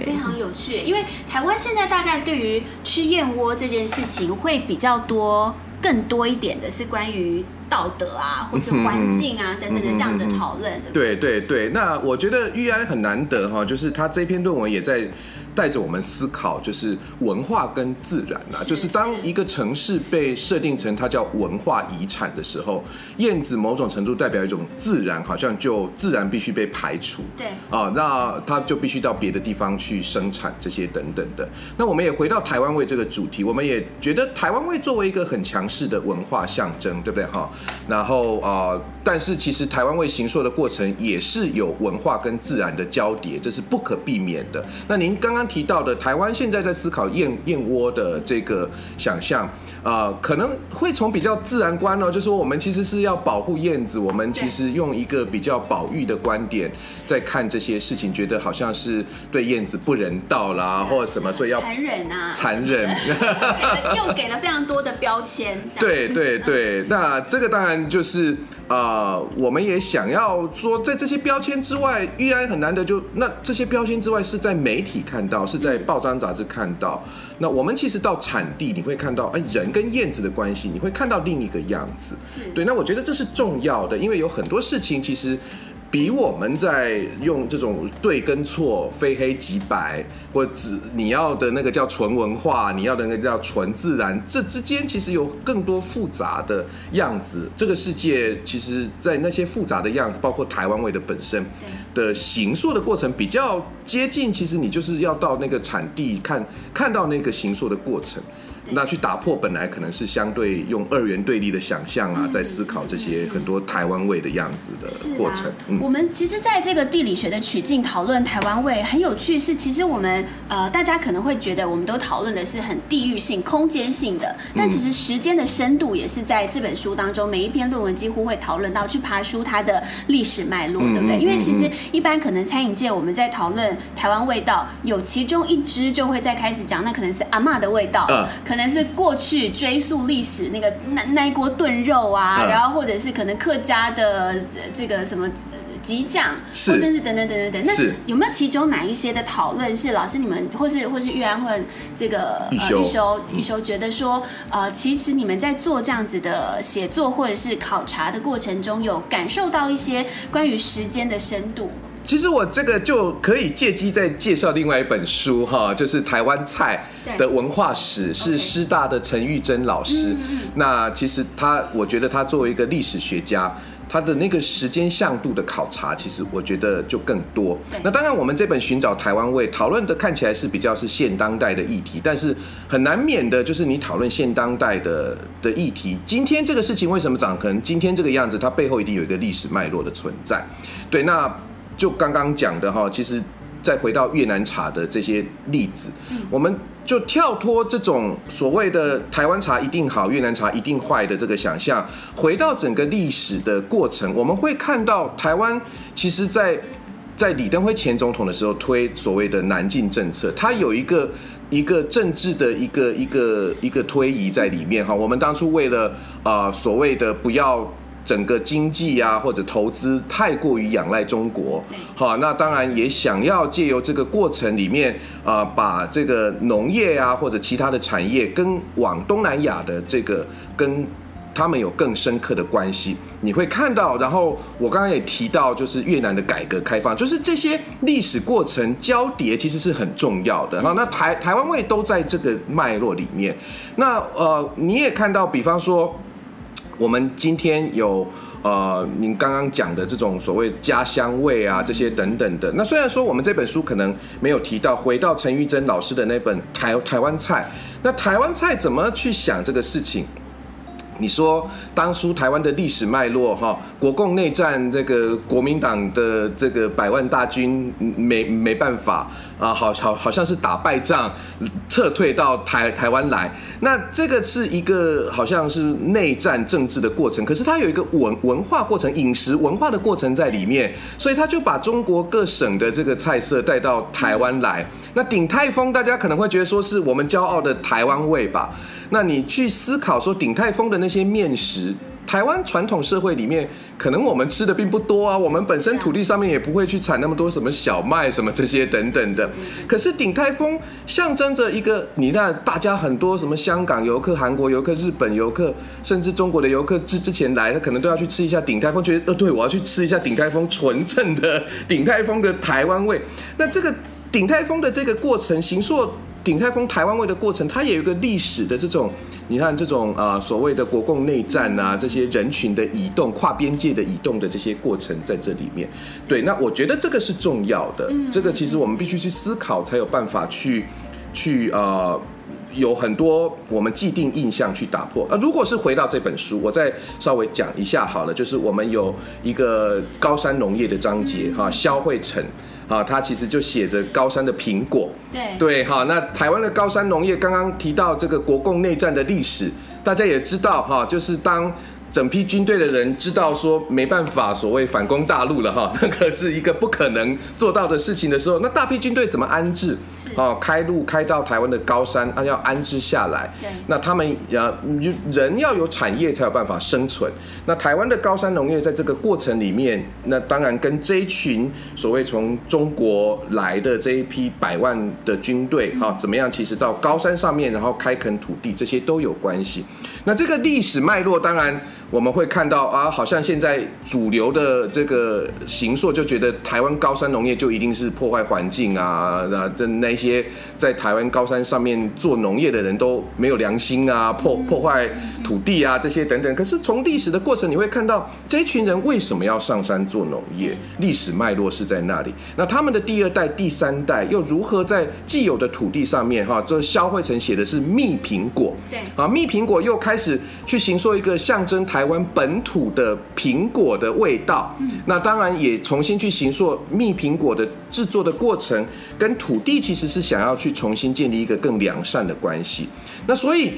非常有趣，因为台湾现在大概对于吃燕窝这件事情会比较多、更多一点的是关于道德啊，或者环境啊等等的这样子的讨论。对对对，那我觉得玉安很难得哈，就是他这篇论文也在。带着我们思考，就是文化跟自然啊，就是当一个城市被设定成它叫文化遗产的时候，燕子某种程度代表一种自然，好像就自然必须被排除。对啊，那它就必须到别的地方去生产这些等等的。那我们也回到台湾味这个主题，我们也觉得台湾味作为一个很强势的文化象征，对不对哈？然后啊，但是其实台湾味行塑的过程也是有文化跟自然的交叠，这是不可避免的。那您刚刚。提到的台湾现在在思考燕燕窝的这个想象，呃，可能会从比较自然观哦，就是说我们其实是要保护燕子，我们其实用一个比较保育的观点在看这些事情，觉得好像是对燕子不人道啦，或者什么，所以要残忍啊，残忍，又给了非常多的标签。对对 对，那这个当然就是。啊、呃，我们也想要说，在这些标签之外，依然很难得就那这些标签之外，是在媒体看到，是在报章杂志看到。那我们其实到产地，你会看到，哎，人跟燕子的关系，你会看到另一个样子。对，那我觉得这是重要的，因为有很多事情其实。比我们在用这种对跟错、非黑即白，或只你要的那个叫纯文化，你要的那个叫纯自然，这之间其实有更多复杂的样子。这个世界其实，在那些复杂的样子，包括台湾味的本身的形塑的过程，比较接近。其实你就是要到那个产地看，看到那个形塑的过程。那去打破本来可能是相对用二元对立的想象啊，在思考这些很多台湾味的样子的过程。啊，嗯，我们其实在这个地理学的取径讨论台湾味很有趣，是其实我们呃大家可能会觉得我们都讨论的是很地域性、空间性的，但其实时间的深度也是在这本书当中每一篇论文几乎会讨论到去爬书它的历史脉络，对不对？因为其实一般可能餐饮界我们在讨论台湾味道，有其中一支就会再开始讲，那可能是阿嬷的味道，可可能是过去追溯历史那个那那一锅炖肉啊，嗯、然后或者是可能客家的这个什么激酱，是。或者是等等等等等。那有没有其中哪一些的讨论是老师你们或是或是玉安或这个玉修、呃、玉修玉修觉得说呃，其实你们在做这样子的写作或者是考察的过程中，有感受到一些关于时间的深度？其实我这个就可以借机再介绍另外一本书哈，就是台湾菜的文化史，是师大的陈玉珍老师。那其实他，我觉得他作为一个历史学家，他的那个时间向度的考察，其实我觉得就更多。那当然，我们这本寻找台湾味讨论的看起来是比较是现当代的议题，但是很难免的就是你讨论现当代的的议题，今天这个事情为什么长成今天这个样子？它背后一定有一个历史脉络的存在。对，那。就刚刚讲的哈，其实再回到越南茶的这些例子，我们就跳脱这种所谓的台湾茶一定好，越南茶一定坏的这个想象，回到整个历史的过程，我们会看到台湾其实在在李登辉前总统的时候推所谓的南进政策，它有一个一个政治的一个一个一个推移在里面哈。我们当初为了啊所谓的不要。整个经济啊，或者投资太过于仰赖中国，好，那当然也想要借由这个过程里面啊、呃，把这个农业啊或者其他的产业跟往东南亚的这个跟他们有更深刻的关系。你会看到，然后我刚刚也提到，就是越南的改革开放，就是这些历史过程交叠，其实是很重要的。好，那台台湾位都在这个脉络里面。那呃，你也看到，比方说。我们今天有呃，您刚刚讲的这种所谓家乡味啊，这些等等的。那虽然说我们这本书可能没有提到，回到陈玉珍老师的那本台《台湾菜》，那台湾菜怎么去想这个事情？你说当初台湾的历史脉络哈，国共内战这个国民党的这个百万大军没没办法啊，好好好像是打败仗撤退到台台湾来，那这个是一个好像是内战政治的过程，可是它有一个文文化过程、饮食文化的过程在里面，所以他就把中国各省的这个菜色带到台湾来。那鼎泰丰大家可能会觉得说是我们骄傲的台湾味吧？那你去思考说鼎泰丰的那些面食，台湾传统社会里面，可能我们吃的并不多啊。我们本身土地上面也不会去产那么多什么小麦什么这些等等的。可是鼎泰丰象征着一个，你看大家很多什么香港游客、韩国游客、日本游客，甚至中国的游客之之前来，他可能都要去吃一下鼎泰丰，觉得呃，对，我要去吃一下鼎泰丰纯正的鼎泰丰的台湾味。那这个鼎泰丰的这个过程，形塑。鼎泰丰台湾味的过程，它也有一个历史的这种，你看这种啊、呃、所谓的国共内战啊，这些人群的移动、跨边界的移动的这些过程在这里面。对，那我觉得这个是重要的，这个其实我们必须去思考，才有办法去去呃有很多我们既定印象去打破。啊，如果是回到这本书，我再稍微讲一下好了，就是我们有一个高山农业的章节哈，肖慧成。啊，他其实就写着高山的苹果，对对，好，那台湾的高山农业刚刚提到这个国共内战的历史，大家也知道哈，就是当。整批军队的人知道说没办法，所谓反攻大陆了哈，那个是一个不可能做到的事情的时候，那大批军队怎么安置？哦，开路开到台湾的高山，啊，要安置下来。对，那他们要人要有产业才有办法生存。那台湾的高山农业在这个过程里面，那当然跟这一群所谓从中国来的这一批百万的军队哈，怎么样？其实到高山上面，然后开垦土地，这些都有关系。那这个历史脉络，当然。我们会看到啊，好像现在主流的这个形塑就觉得台湾高山农业就一定是破坏环境啊，那的那些在台湾高山上面做农业的人都没有良心啊，破破坏土地啊这些等等。可是从历史的过程，你会看到这一群人为什么要上山做农业，历史脉络是在那里。那他们的第二代、第三代又如何在既有的土地上面哈，这萧慧成写的是蜜苹果，对啊，蜜苹果又开始去形说一个象征台湾本土的苹果的味道，那当然也重新去形塑蜜苹果的制作的过程，跟土地其实是想要去重新建立一个更良善的关系。那所以，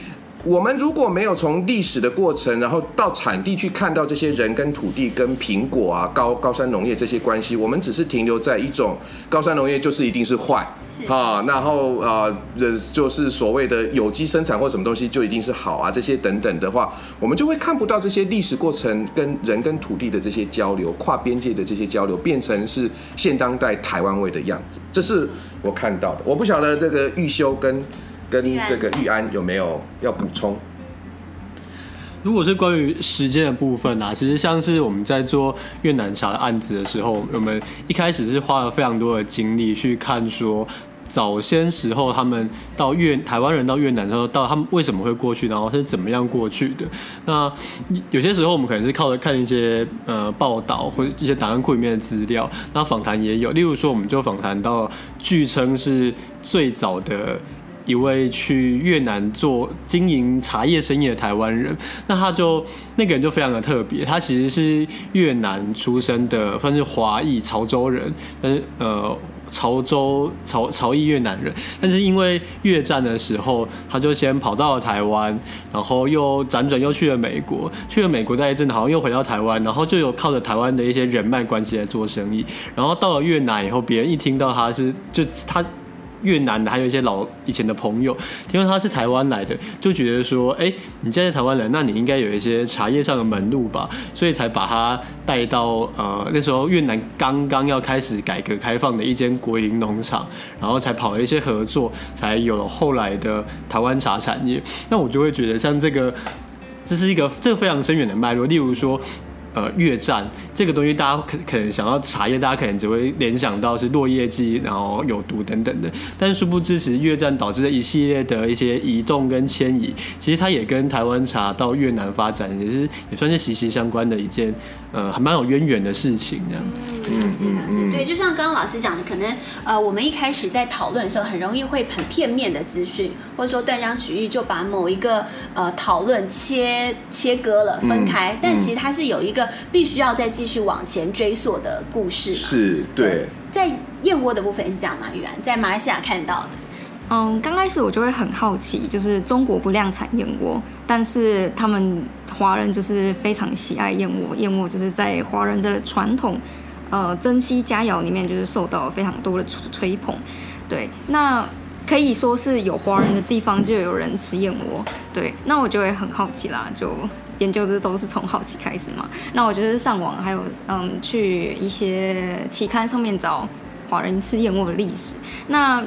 我们如果没有从历史的过程，然后到产地去看到这些人跟土地、跟苹果啊、高高山农业这些关系，我们只是停留在一种高山农业就是一定是坏。啊，然后啊，呃，就是所谓的有机生产或什么东西就一定是好啊，这些等等的话，我们就会看不到这些历史过程跟人跟土地的这些交流，跨边界的这些交流，变成是现当代台湾味的样子。这是我看到的。我不晓得这个玉修跟跟这个玉安有没有要补充。如果是关于时间的部分啊，其实像是我们在做越南茶的案子的时候，我们一开始是花了非常多的精力去看说。早先时候，他们到越台湾人到越南的时候，到他们为什么会过去，然后是怎么样过去的？那有些时候我们可能是靠着看一些呃报道或者一些档案库里面的资料，那访谈也有。例如说，我们就访谈到据称是最早的一位去越南做经营茶叶生意的台湾人，那他就那个人就非常的特别，他其实是越南出生的，算是华裔潮州人，但是呃。潮州潮潮裔越南人，但是因为越战的时候，他就先跑到了台湾，然后又辗转又去了美国，去了美国待一阵，好像又回到台湾，然后就有靠着台湾的一些人脉关系来做生意，然后到了越南以后，别人一听到他是就他。越南的还有一些老以前的朋友，听说他是台湾来的，就觉得说，哎、欸，你现在台湾人，那你应该有一些茶叶上的门路吧，所以才把他带到呃那时候越南刚刚要开始改革开放的一间国营农场，然后才跑了一些合作，才有了后来的台湾茶产业。那我就会觉得，像这个，这是一个这个非常深远的脉络，例如说。呃，越战这个东西，大家可可能想到茶叶，大家可能只会联想到是落叶剂，然后有毒等等的。但殊不知，其实越战导致的一系列的一些移动跟迁移，其实它也跟台湾茶到越南发展，也是也算是息息相关的一件，呃，还蛮有渊源的事情这样。嗯，了解了解。对，就像刚刚老师讲的，可能呃，我们一开始在讨论的时候，很容易会很片面的资讯，或者说断章取义，就把某一个呃讨论切切割了分开。嗯、但其实它是有一个。必须要再继续往前追溯的故事是对，在燕窝的部分是这样吗？玉安在马来西亚看到的，嗯，刚开始我就会很好奇，就是中国不量产燕窝，但是他们华人就是非常喜爱燕窝，燕窝就是在华人的传统呃珍稀佳肴里面，就是受到非常多的吹捧。对，那可以说是有华人的地方就有人吃燕窝。对，那我就会很好奇啦，就。研究这都是从好奇开始嘛，那我就是上网还有嗯，去一些期刊上面找华人吃燕窝的历史。那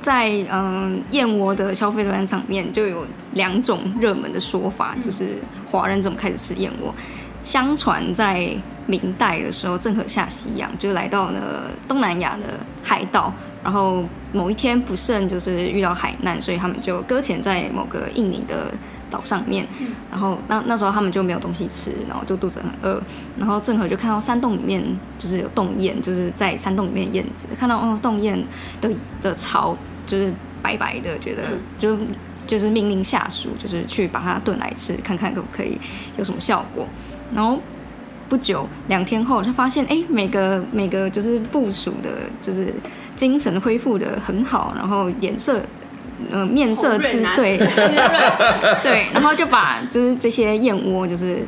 在嗯燕窝的消费端上面就有两种热门的说法，就是华人怎么开始吃燕窝。相传在明代的时候，郑和下西洋就来到了东南亚的海岛，然后某一天不慎就是遇到海难，所以他们就搁浅在某个印尼的。岛上面，然后那那时候他们就没有东西吃，然后就肚子很饿，然后郑和就看到山洞里面就是有洞燕，就是在山洞里面燕子，看到哦洞燕的的巢就是白白的，觉得就就是命令下属就是去把它炖来吃，看看可不可以有什么效果。然后不久两天后，他发现哎每个每个就是部署的，就是精神恢复的很好，然后颜色。呃，面色之对，对，然后就把就是这些燕窝，就是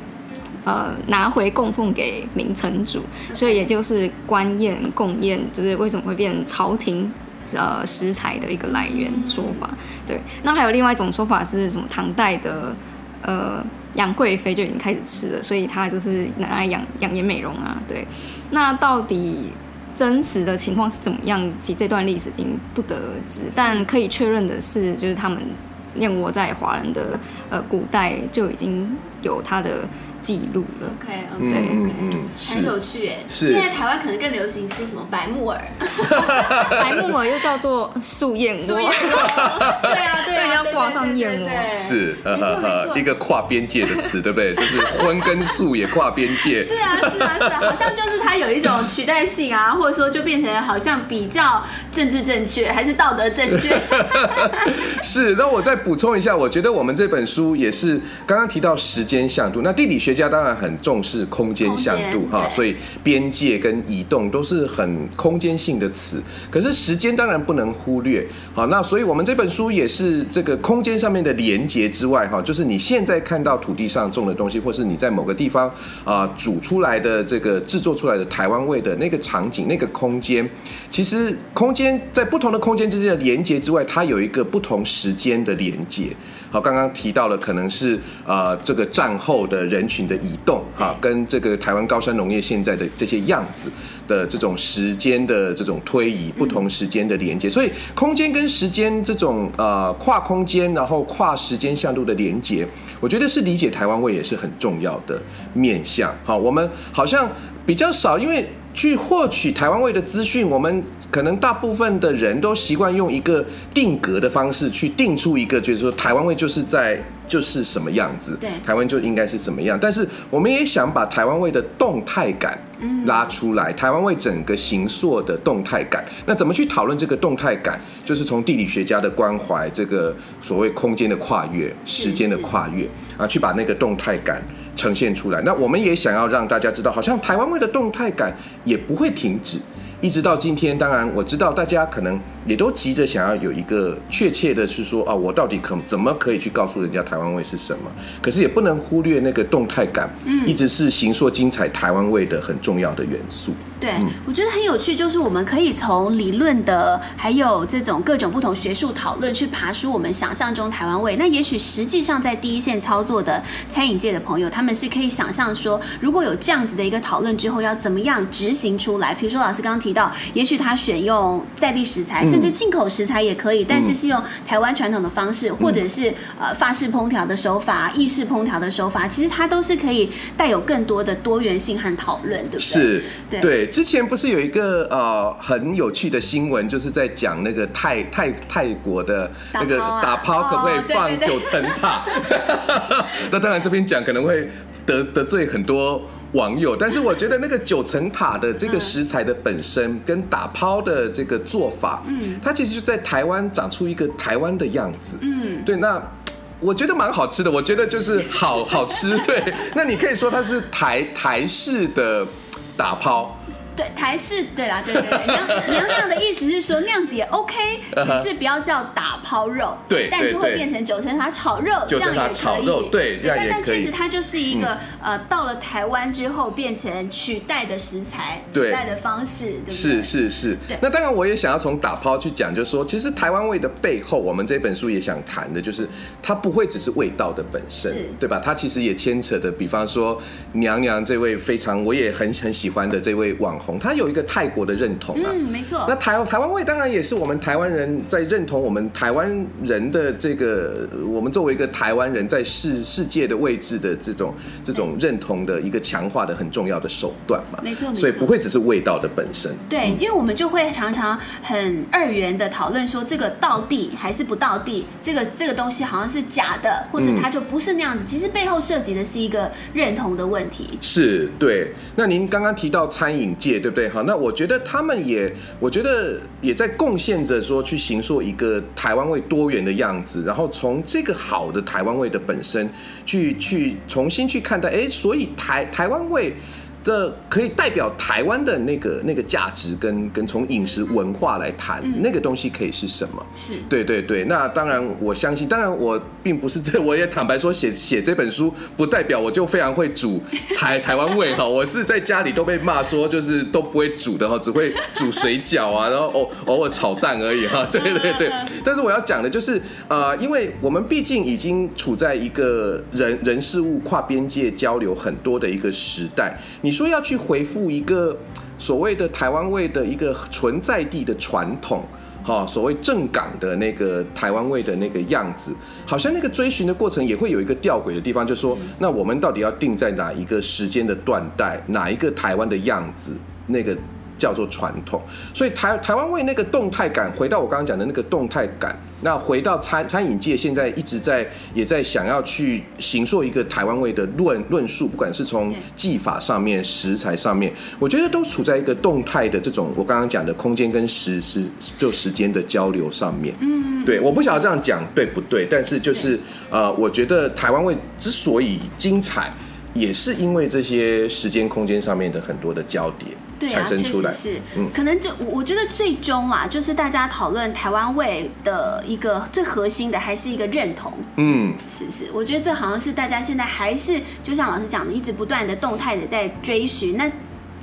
呃拿回供奉给明成祖，所以也就是官宴供宴，就是为什么会变朝廷呃食材的一个来源说法。对，那还有另外一种说法是什么？唐代的呃杨贵妃就已经开始吃了，所以她就是拿来养养颜美容啊。对，那到底？真实的情况是怎么样？其实这段历史已经不得而知，但可以确认的是，就是他们燕窝在华人的呃古代就已经有它的记录了。OK OK 嗯很有趣哎。是现在台湾可能更流行吃什么白木耳，白木耳又叫做素燕窝，对啊对啊，要挂上燕窝是，没错没错一个跨边界的词，对不对？就是荤跟素也跨边界。是啊，是啊，是啊，好像就是它有一种取代性啊，或者说就变成好像比较政治正确，还是道德正确？是，那我再补充一下，我觉得我们这本书也是刚刚提到时间向度，那地理学家当然很重视空间向度哈，所以边界跟移动都是很空间性的词，可是时间当然不能忽略。好，那所以我们这本书也是这个空间上面的连接之外哈，就是你现在看到土地上种的东西，或是你在某个地方啊煮出来的这个制作出来的台湾味的那个场景、那个空间，其实空间在不同的空间之间的连接之外，它有一个不同时间的连接。好，刚刚提到了可能是呃这个战后的人群的移动哈，跟这个台湾高山农业现在的这些样子的这种时间的这种推移，不同时间的连接，所以空间跟时间这种呃跨空间然后跨时间向度的连接，我觉得是理解台湾味也是很重要的面向。好，我们好像比较少，因为去获取台湾味的资讯，我们。可能大部分的人都习惯用一个定格的方式去定出一个，就是说台湾味就是在就是什么样子，对，台湾就应该是怎么样。但是我们也想把台湾味的动态感拉出来，台湾味整个形塑的动态感。那怎么去讨论这个动态感？就是从地理学家的关怀，这个所谓空间的跨越、时间的跨越啊，去把那个动态感呈现出来。那我们也想要让大家知道，好像台湾味的动态感也不会停止。一直到今天，当然我知道大家可能也都急着想要有一个确切的是说啊，我到底可怎么可以去告诉人家台湾味是什么？可是也不能忽略那个动态感，嗯，一直是形塑精彩台湾味的很重要的元素。对，我觉得很有趣，就是我们可以从理论的，还有这种各种不同学术讨论去爬梳我们想象中台湾味。那也许实际上在第一线操作的餐饮界的朋友，他们是可以想象说，如果有这样子的一个讨论之后，要怎么样执行出来？比如说老师刚刚提到，也许他选用在地食材，甚至进口食材也可以，但是是用台湾传统的方式，或者是呃法式烹调的手法、意式烹调的手法，其实它都是可以带有更多的多元性和讨论，对不对？是，对。之前不是有一个呃很有趣的新闻，就是在讲那个泰泰泰国的那个打抛可不可以放九层塔？那当然这边讲可能会得得罪很多。网友，但是我觉得那个九层塔的这个食材的本身跟打抛的这个做法，嗯，它其实就在台湾长出一个台湾的样子，嗯，对，那我觉得蛮好吃的，我觉得就是好好吃，对，那你可以说它是台台式的打抛。对，台式对啦，对对对，你要 你要那样的意思是说那样子也 OK，只是不要叫打抛肉，对，但就会变成九层塔炒肉，这样也可以，炒肉，对。但确实它就是一个呃，到了台湾之后变成取代的食材，取代的方式，对不对？是是是。那当然我也想要从打抛去讲，就是说其实台湾味的背后，我们这本书也想谈的就是它不会只是味道的本身，对吧？它其实也牵扯的，比方说娘娘这位非常我也很很喜欢的这位网红。她有一个泰国的认同啊，嗯，没错。那台台湾味当然也是我们台湾人在认同我们台湾人的这个，我们作为一个台湾人在世世界的位置的这种这种认同的一个强化的很重要的手段嘛，没错。所以不会只是味道的本身。对，因为我们就会常常很二元的讨论说这个到底还是不到地，这个这个东西好像是假的，或者它就不是那样子。其实背后涉及的是一个认同的问题。是，对。那您刚刚提到餐饮界，对不对？好，那我觉得他们也，我觉得也在贡献着说去形塑一个台湾味多元的样子，然后从这个好的台湾味的本身去去重新去看待，哎，所以台台湾会。这可以代表台湾的那个那个价值跟跟从饮食文化来谈，嗯、那个东西可以是什么？是，对对对。那当然，我相信，当然我并不是这，我也坦白说，写写这本书不代表我就非常会煮 台台湾味哈。我是在家里都被骂说，就是都不会煮的哈，只会煮水饺啊，然后偶偶尔炒蛋而已哈。对 对对。但是我要讲的就是，呃，因为我们毕竟已经处在一个人人事物跨边界交流很多的一个时代，你。说要去回复一个所谓的台湾味的一个存在地的传统，哈，所谓正港的那个台湾味的那个样子，好像那个追寻的过程也会有一个吊诡的地方，就是说，那我们到底要定在哪一个时间的断代，哪一个台湾的样子，那个。叫做传统，所以台台湾味那个动态感，回到我刚刚讲的那个动态感，那回到餐餐饮界现在一直在也在想要去行塑一个台湾味的论论述，不管是从技法上面、食材上面，我觉得都处在一个动态的这种我刚刚讲的空间跟时时就时间的交流上面。嗯，对，我不晓得这样讲对不对，但是就是呃，我觉得台湾味之所以精彩，也是因为这些时间空间上面的很多的交叠。对啊，确实是，嗯，可能就我觉得最终啦，就是大家讨论台湾味的一个最核心的，还是一个认同，嗯，是不是？我觉得这好像是大家现在还是就像老师讲的，一直不断的动态的在追寻那。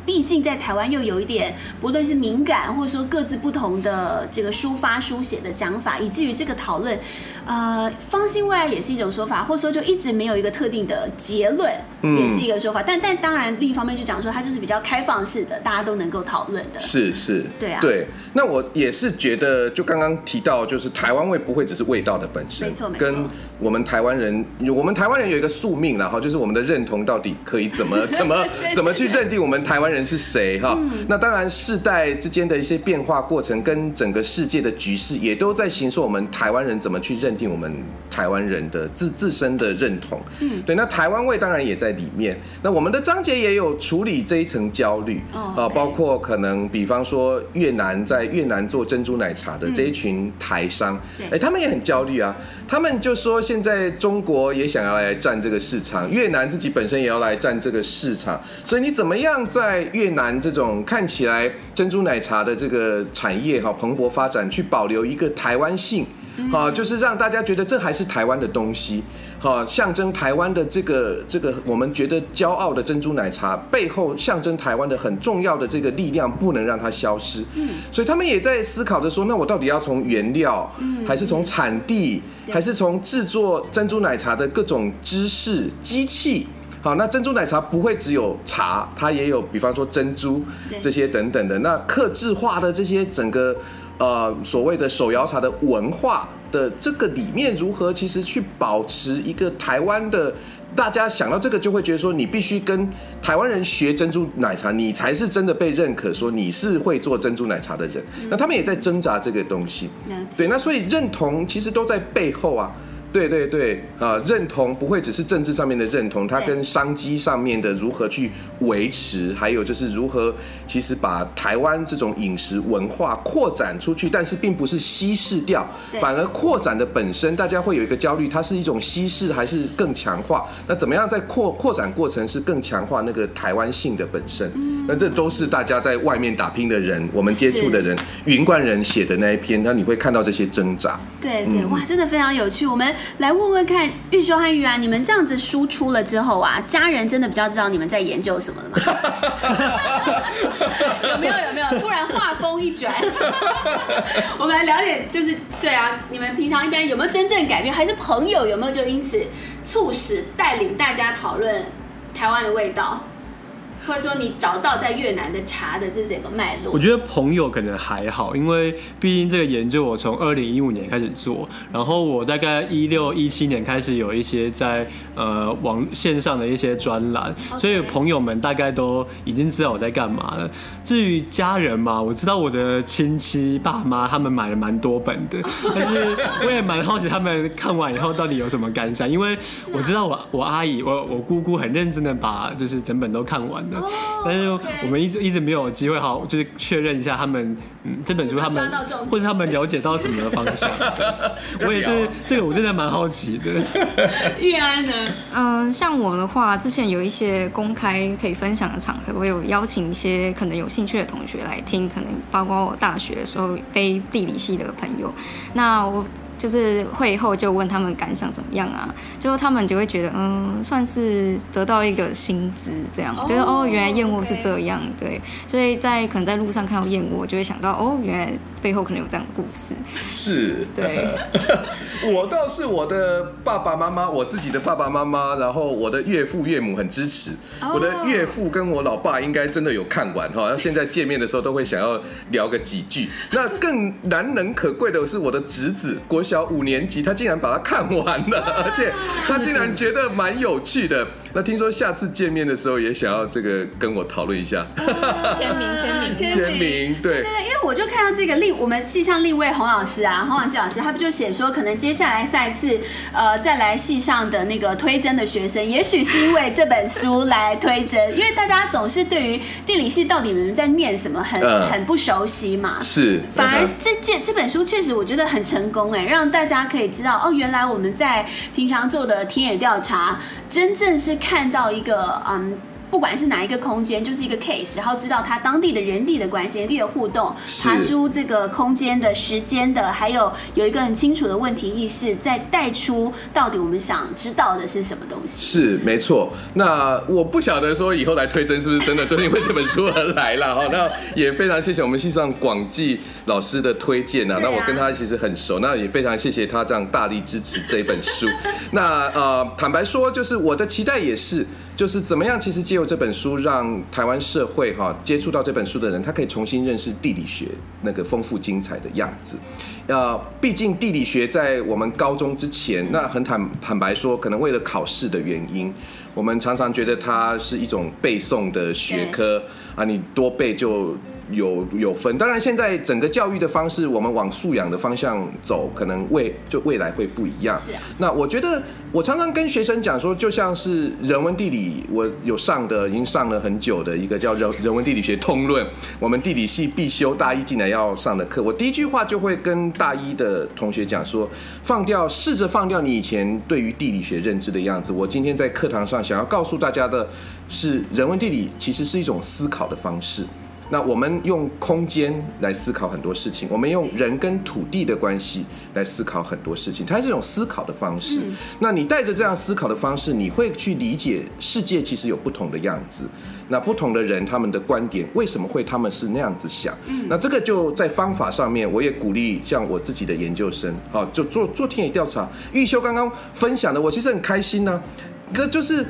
毕竟在台湾又有一点，不论是敏感，或者说各自不同的这个抒发书写的讲法，以至于这个讨论，呃，方兴未艾也是一种说法，或者说就一直没有一个特定的结论，也是一个说法。嗯、但但当然另一方面就讲说，它就是比较开放式的，大家都能够讨论的。是是，对啊。对，那我也是觉得，就刚刚提到，就是台湾味不会只是味道的本身，没错没错。跟我们台湾人，我们台湾人有一个宿命，然后就是我们的认同到底可以怎么 怎么怎么去认定我们台湾人是谁哈？那当然世代之间的一些变化过程，跟整个世界的局势，也都在形塑我们台湾人怎么去认定我们台湾人的自自身的认同。嗯，对。那台湾味当然也在里面。那我们的章节也有处理这一层焦虑啊，包括可能比方说越南在越南做珍珠奶茶的这一群台商，哎，他们也很焦虑啊。他们就说，现在中国也想要来占这个市场，越南自己本身也要来占这个市场，所以你怎么样在越南这种看起来珍珠奶茶的这个产业哈蓬勃发展，去保留一个台湾性，好，就是让大家觉得这还是台湾的东西。好，象征台湾的这个这个我们觉得骄傲的珍珠奶茶背后，象征台湾的很重要的这个力量，不能让它消失。嗯，所以他们也在思考着说，那我到底要从原料，还是从产地，还是从制作珍珠奶茶的各种知识机器？好，那珍珠奶茶不会只有茶，它也有，比方说珍珠这些等等的。那客制化的这些整个呃所谓的手摇茶的文化。的这个里面如何其实去保持一个台湾的，大家想到这个就会觉得说，你必须跟台湾人学珍珠奶茶，你才是真的被认可，说你是会做珍珠奶茶的人。那他们也在挣扎这个东西，对，那所以认同其实都在背后啊。对对对，啊，认同不会只是政治上面的认同，它跟商机上面的如何去维持，还有就是如何其实把台湾这种饮食文化扩展出去，但是并不是稀释掉，反而扩展的本身，大家会有一个焦虑，它是一种稀释还是更强化？那怎么样在扩扩展过程是更强化那个台湾性的本身？那这都是大家在外面打拼的人，我们接触的人，云冠人写的那一篇，那你会看到这些挣扎。对对，哇，真的非常有趣，我们。来问问看，玉修和玉安，你们这样子输出了之后啊，家人真的比较知道你们在研究什么了吗？有没有有没有？突然话锋一转，我们来聊点，就是对啊，你们平常一般有没有真正改变，还是朋友有没有就因此促使带领大家讨论台湾的味道？或者说你找到在越南的茶的这整个脉络，我觉得朋友可能还好，因为毕竟这个研究我从二零一五年开始做，然后我大概一六一七年开始有一些在呃网线上的一些专栏，所以朋友们大概都已经知道我在干嘛了。至于家人嘛，我知道我的亲戚爸妈他们买了蛮多本的，但是我也蛮好奇他们看完以后到底有什么感想，因为我知道我我阿姨我我姑姑很认真的把就是整本都看完。但是我们一直一直没有机会好，就是确认一下他们，嗯，这本书他们或者他们了解到什么的方向。我也是这个，我真的蛮好奇的。玉安呢？嗯，像我的话，之前有一些公开可以分享的场合，我有邀请一些可能有兴趣的同学来听，可能包括我大学的时候非地理系的朋友。那我。就是会后就问他们感想怎么样啊？就他们就会觉得，嗯，算是得到一个新知，这样，oh, 就是哦，原来燕窝是这样对。所以在可能在路上看到燕窝，就会想到，哦，原来背后可能有这样的故事。是，对，我倒是我的爸爸妈妈，我自己的爸爸妈妈，然后我的岳父岳母很支持。我的岳父跟我老爸应该真的有看完哈，现在见面的时候都会想要聊个几句。那更难能可贵的是我的侄子，国小五年级，他竟然把它看完了，而且他竟然觉得蛮有趣的。那听说下次见面的时候也想要这个跟我讨论一下，签名签名。签名，对。对，因为我就看到这个立我们系上立位洪老师啊，洪广基老师，他不就写说，可能接下来下一次呃再来系上的那个推甄的学生，也许是因为这本书来推甄，因为大家总是对于地理系到底你们在念什么很、嗯、很不熟悉嘛，是，反而这件这本书确实我觉得很成功哎，让大家可以知道哦，原来我们在平常做的田野调查，真正是看到一个嗯。不管是哪一个空间，就是一个 case，然后知道他当地的人地的关系、人地的互动，爬出这个空间的时间的，还有有一个很清楚的问题意识，再带出到底我们想知道的是什么东西。是没错。那我不晓得说以后来推甄是不是真的就是因为这本书而来了 哈。那也非常谢谢我们系上广记老师的推荐啊。那我跟他其实很熟，那也非常谢谢他这样大力支持这本书。那呃，坦白说，就是我的期待也是。就是怎么样？其实借由这本书，让台湾社会哈接触到这本书的人，他可以重新认识地理学那个丰富精彩的样子。呃，毕竟地理学在我们高中之前，那很坦坦白说，可能为了考试的原因，我们常常觉得它是一种背诵的学科啊，你多背就。有有分，当然现在整个教育的方式，我们往素养的方向走，可能未就未来会不一样。是啊。那我觉得，我常常跟学生讲说，就像是人文地理，我有上的，已经上了很久的一个叫人人文地理学通论，我们地理系必修大一进来要上的课。我第一句话就会跟大一的同学讲说，放掉，试着放掉你以前对于地理学认知的样子。我今天在课堂上想要告诉大家的是，人文地理其实是一种思考的方式。那我们用空间来思考很多事情，我们用人跟土地的关系来思考很多事情，它是一种思考的方式。那你带着这样思考的方式，你会去理解世界其实有不同的样子。那不同的人他们的观点为什么会他们是那样子想？嗯那这个就在方法上面，我也鼓励像我自己的研究生，好，就做做田野调查。玉修刚刚分享的，我其实很开心呢。这就是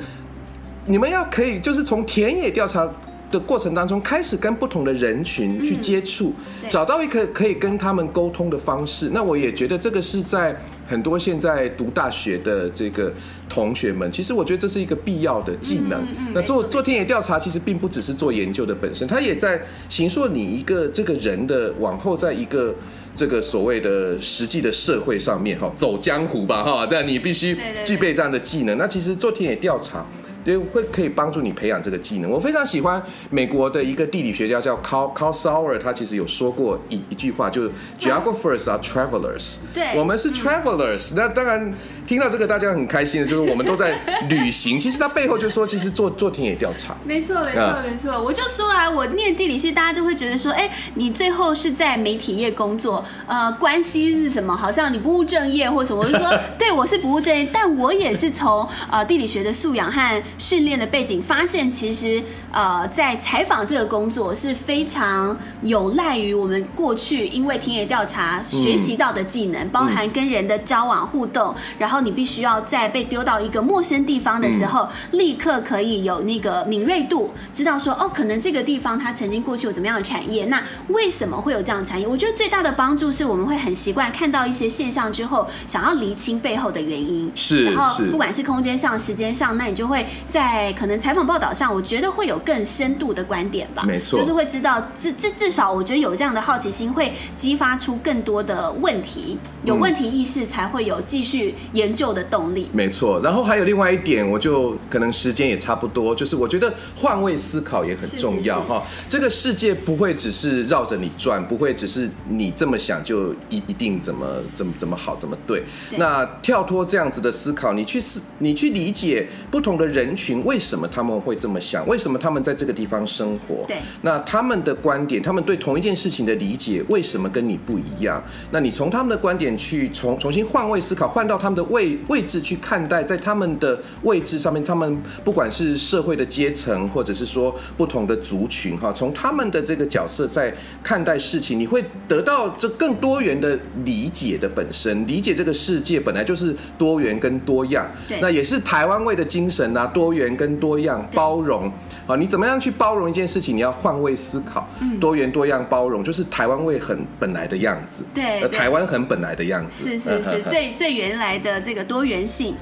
你们要可以，就是从田野调查。的过程当中，开始跟不同的人群去接触，找到一个可以跟他们沟通的方式。那我也觉得这个是在很多现在读大学的这个同学们，其实我觉得这是一个必要的技能。那做做田野调查，其实并不只是做研究的本身，他也在形塑你一个这个人的往后，在一个这个所谓的实际的社会上面哈，走江湖吧哈，但你必须具备这样的技能。那其实做田野调查。对，会可以帮助你培养这个技能。我非常喜欢美国的一个地理学家叫 Carl Carl Sauer，他其实有说过一一句话，就是 Geographers are travelers。对，我们是 travelers。那当然听到这个大家很开心的，就是我们都在旅行。其实它背后就是说，其实做做田野调查。没错，没错，没错。我就说啊，我念地理系，大家就会觉得说，哎，你最后是在媒体业工作，呃，关系是什么？好像你不务正业或什么。我就说，对，我是不务正业，但我也是从呃地理学的素养和训练的背景，发现其实呃，在采访这个工作是非常有赖于我们过去因为田野调查学习到的技能，包含跟人的交往互动，然后你必须要在被丢到一个陌生地方的时候，立刻可以有那个敏锐度，知道说哦，可能这个地方它曾经过去有怎么样的产业，那为什么会有这样的产业？我觉得最大的帮助是我们会很习惯看到一些现象之后，想要厘清背后的原因，是，然后不管是空间上、时间上，那你就会。在可能采访报道上，我觉得会有更深度的观点吧。没错，就是会知道，至至至少，我觉得有这样的好奇心，会激发出更多的问题，有问题意识，才会有继续研究的动力。没错，然后还有另外一点，我就可能时间也差不多，就是我觉得换位思考也很重要哈。这个世界不会只是绕着你转，不会只是你这么想就一一定怎么怎么怎么好怎么对。对。那跳脱这样子的思考，你去思，你去理解不同的人。人群为什么他们会这么想？为什么他们在这个地方生活？对，那他们的观点，他们对同一件事情的理解，为什么跟你不一样？那你从他们的观点去重重新换位思考，换到他们的位位置去看待，在他们的位置上面，他们不管是社会的阶层，或者是说不同的族群，哈，从他们的这个角色在看待事情，你会得到这更多元的理解的本身，理解这个世界本来就是多元跟多样，对，那也是台湾味的精神啊，多元跟多样，包容，啊，你怎么样去包容一件事情？你要换位思考，多元多样包容，就是台湾味很本来的样子，对，台湾很本来的样子，是是。是，最最原来的这个多元性。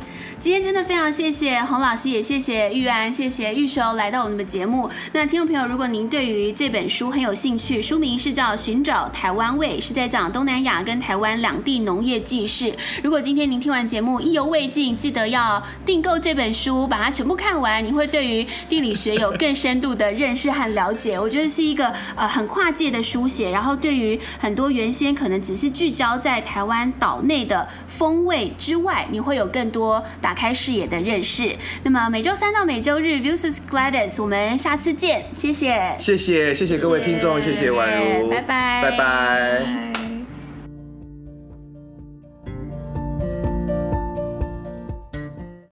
今天真的非常谢谢洪老师，也谢谢玉安，谢谢玉收来到我们的节目。那听众朋友，如果您对于这本书很有兴趣，书名是叫《寻找台湾味》，是在讲东南亚跟台湾两地农业记事。如果今天您听完节目意犹未尽，记得要订购这本书，把它全部看完，你会对于地理学有更深度的认识和了解。我觉得是一个呃很跨界的书写，然后对于很多原先可能只是聚焦在台湾岛内的风味之外，你会有更多打。打开视野的认识。那么每周三到每周日，Views with Gladys，我们下次见，谢谢，谢谢，谢谢各位听众，谢谢婉如，拜拜，拜拜。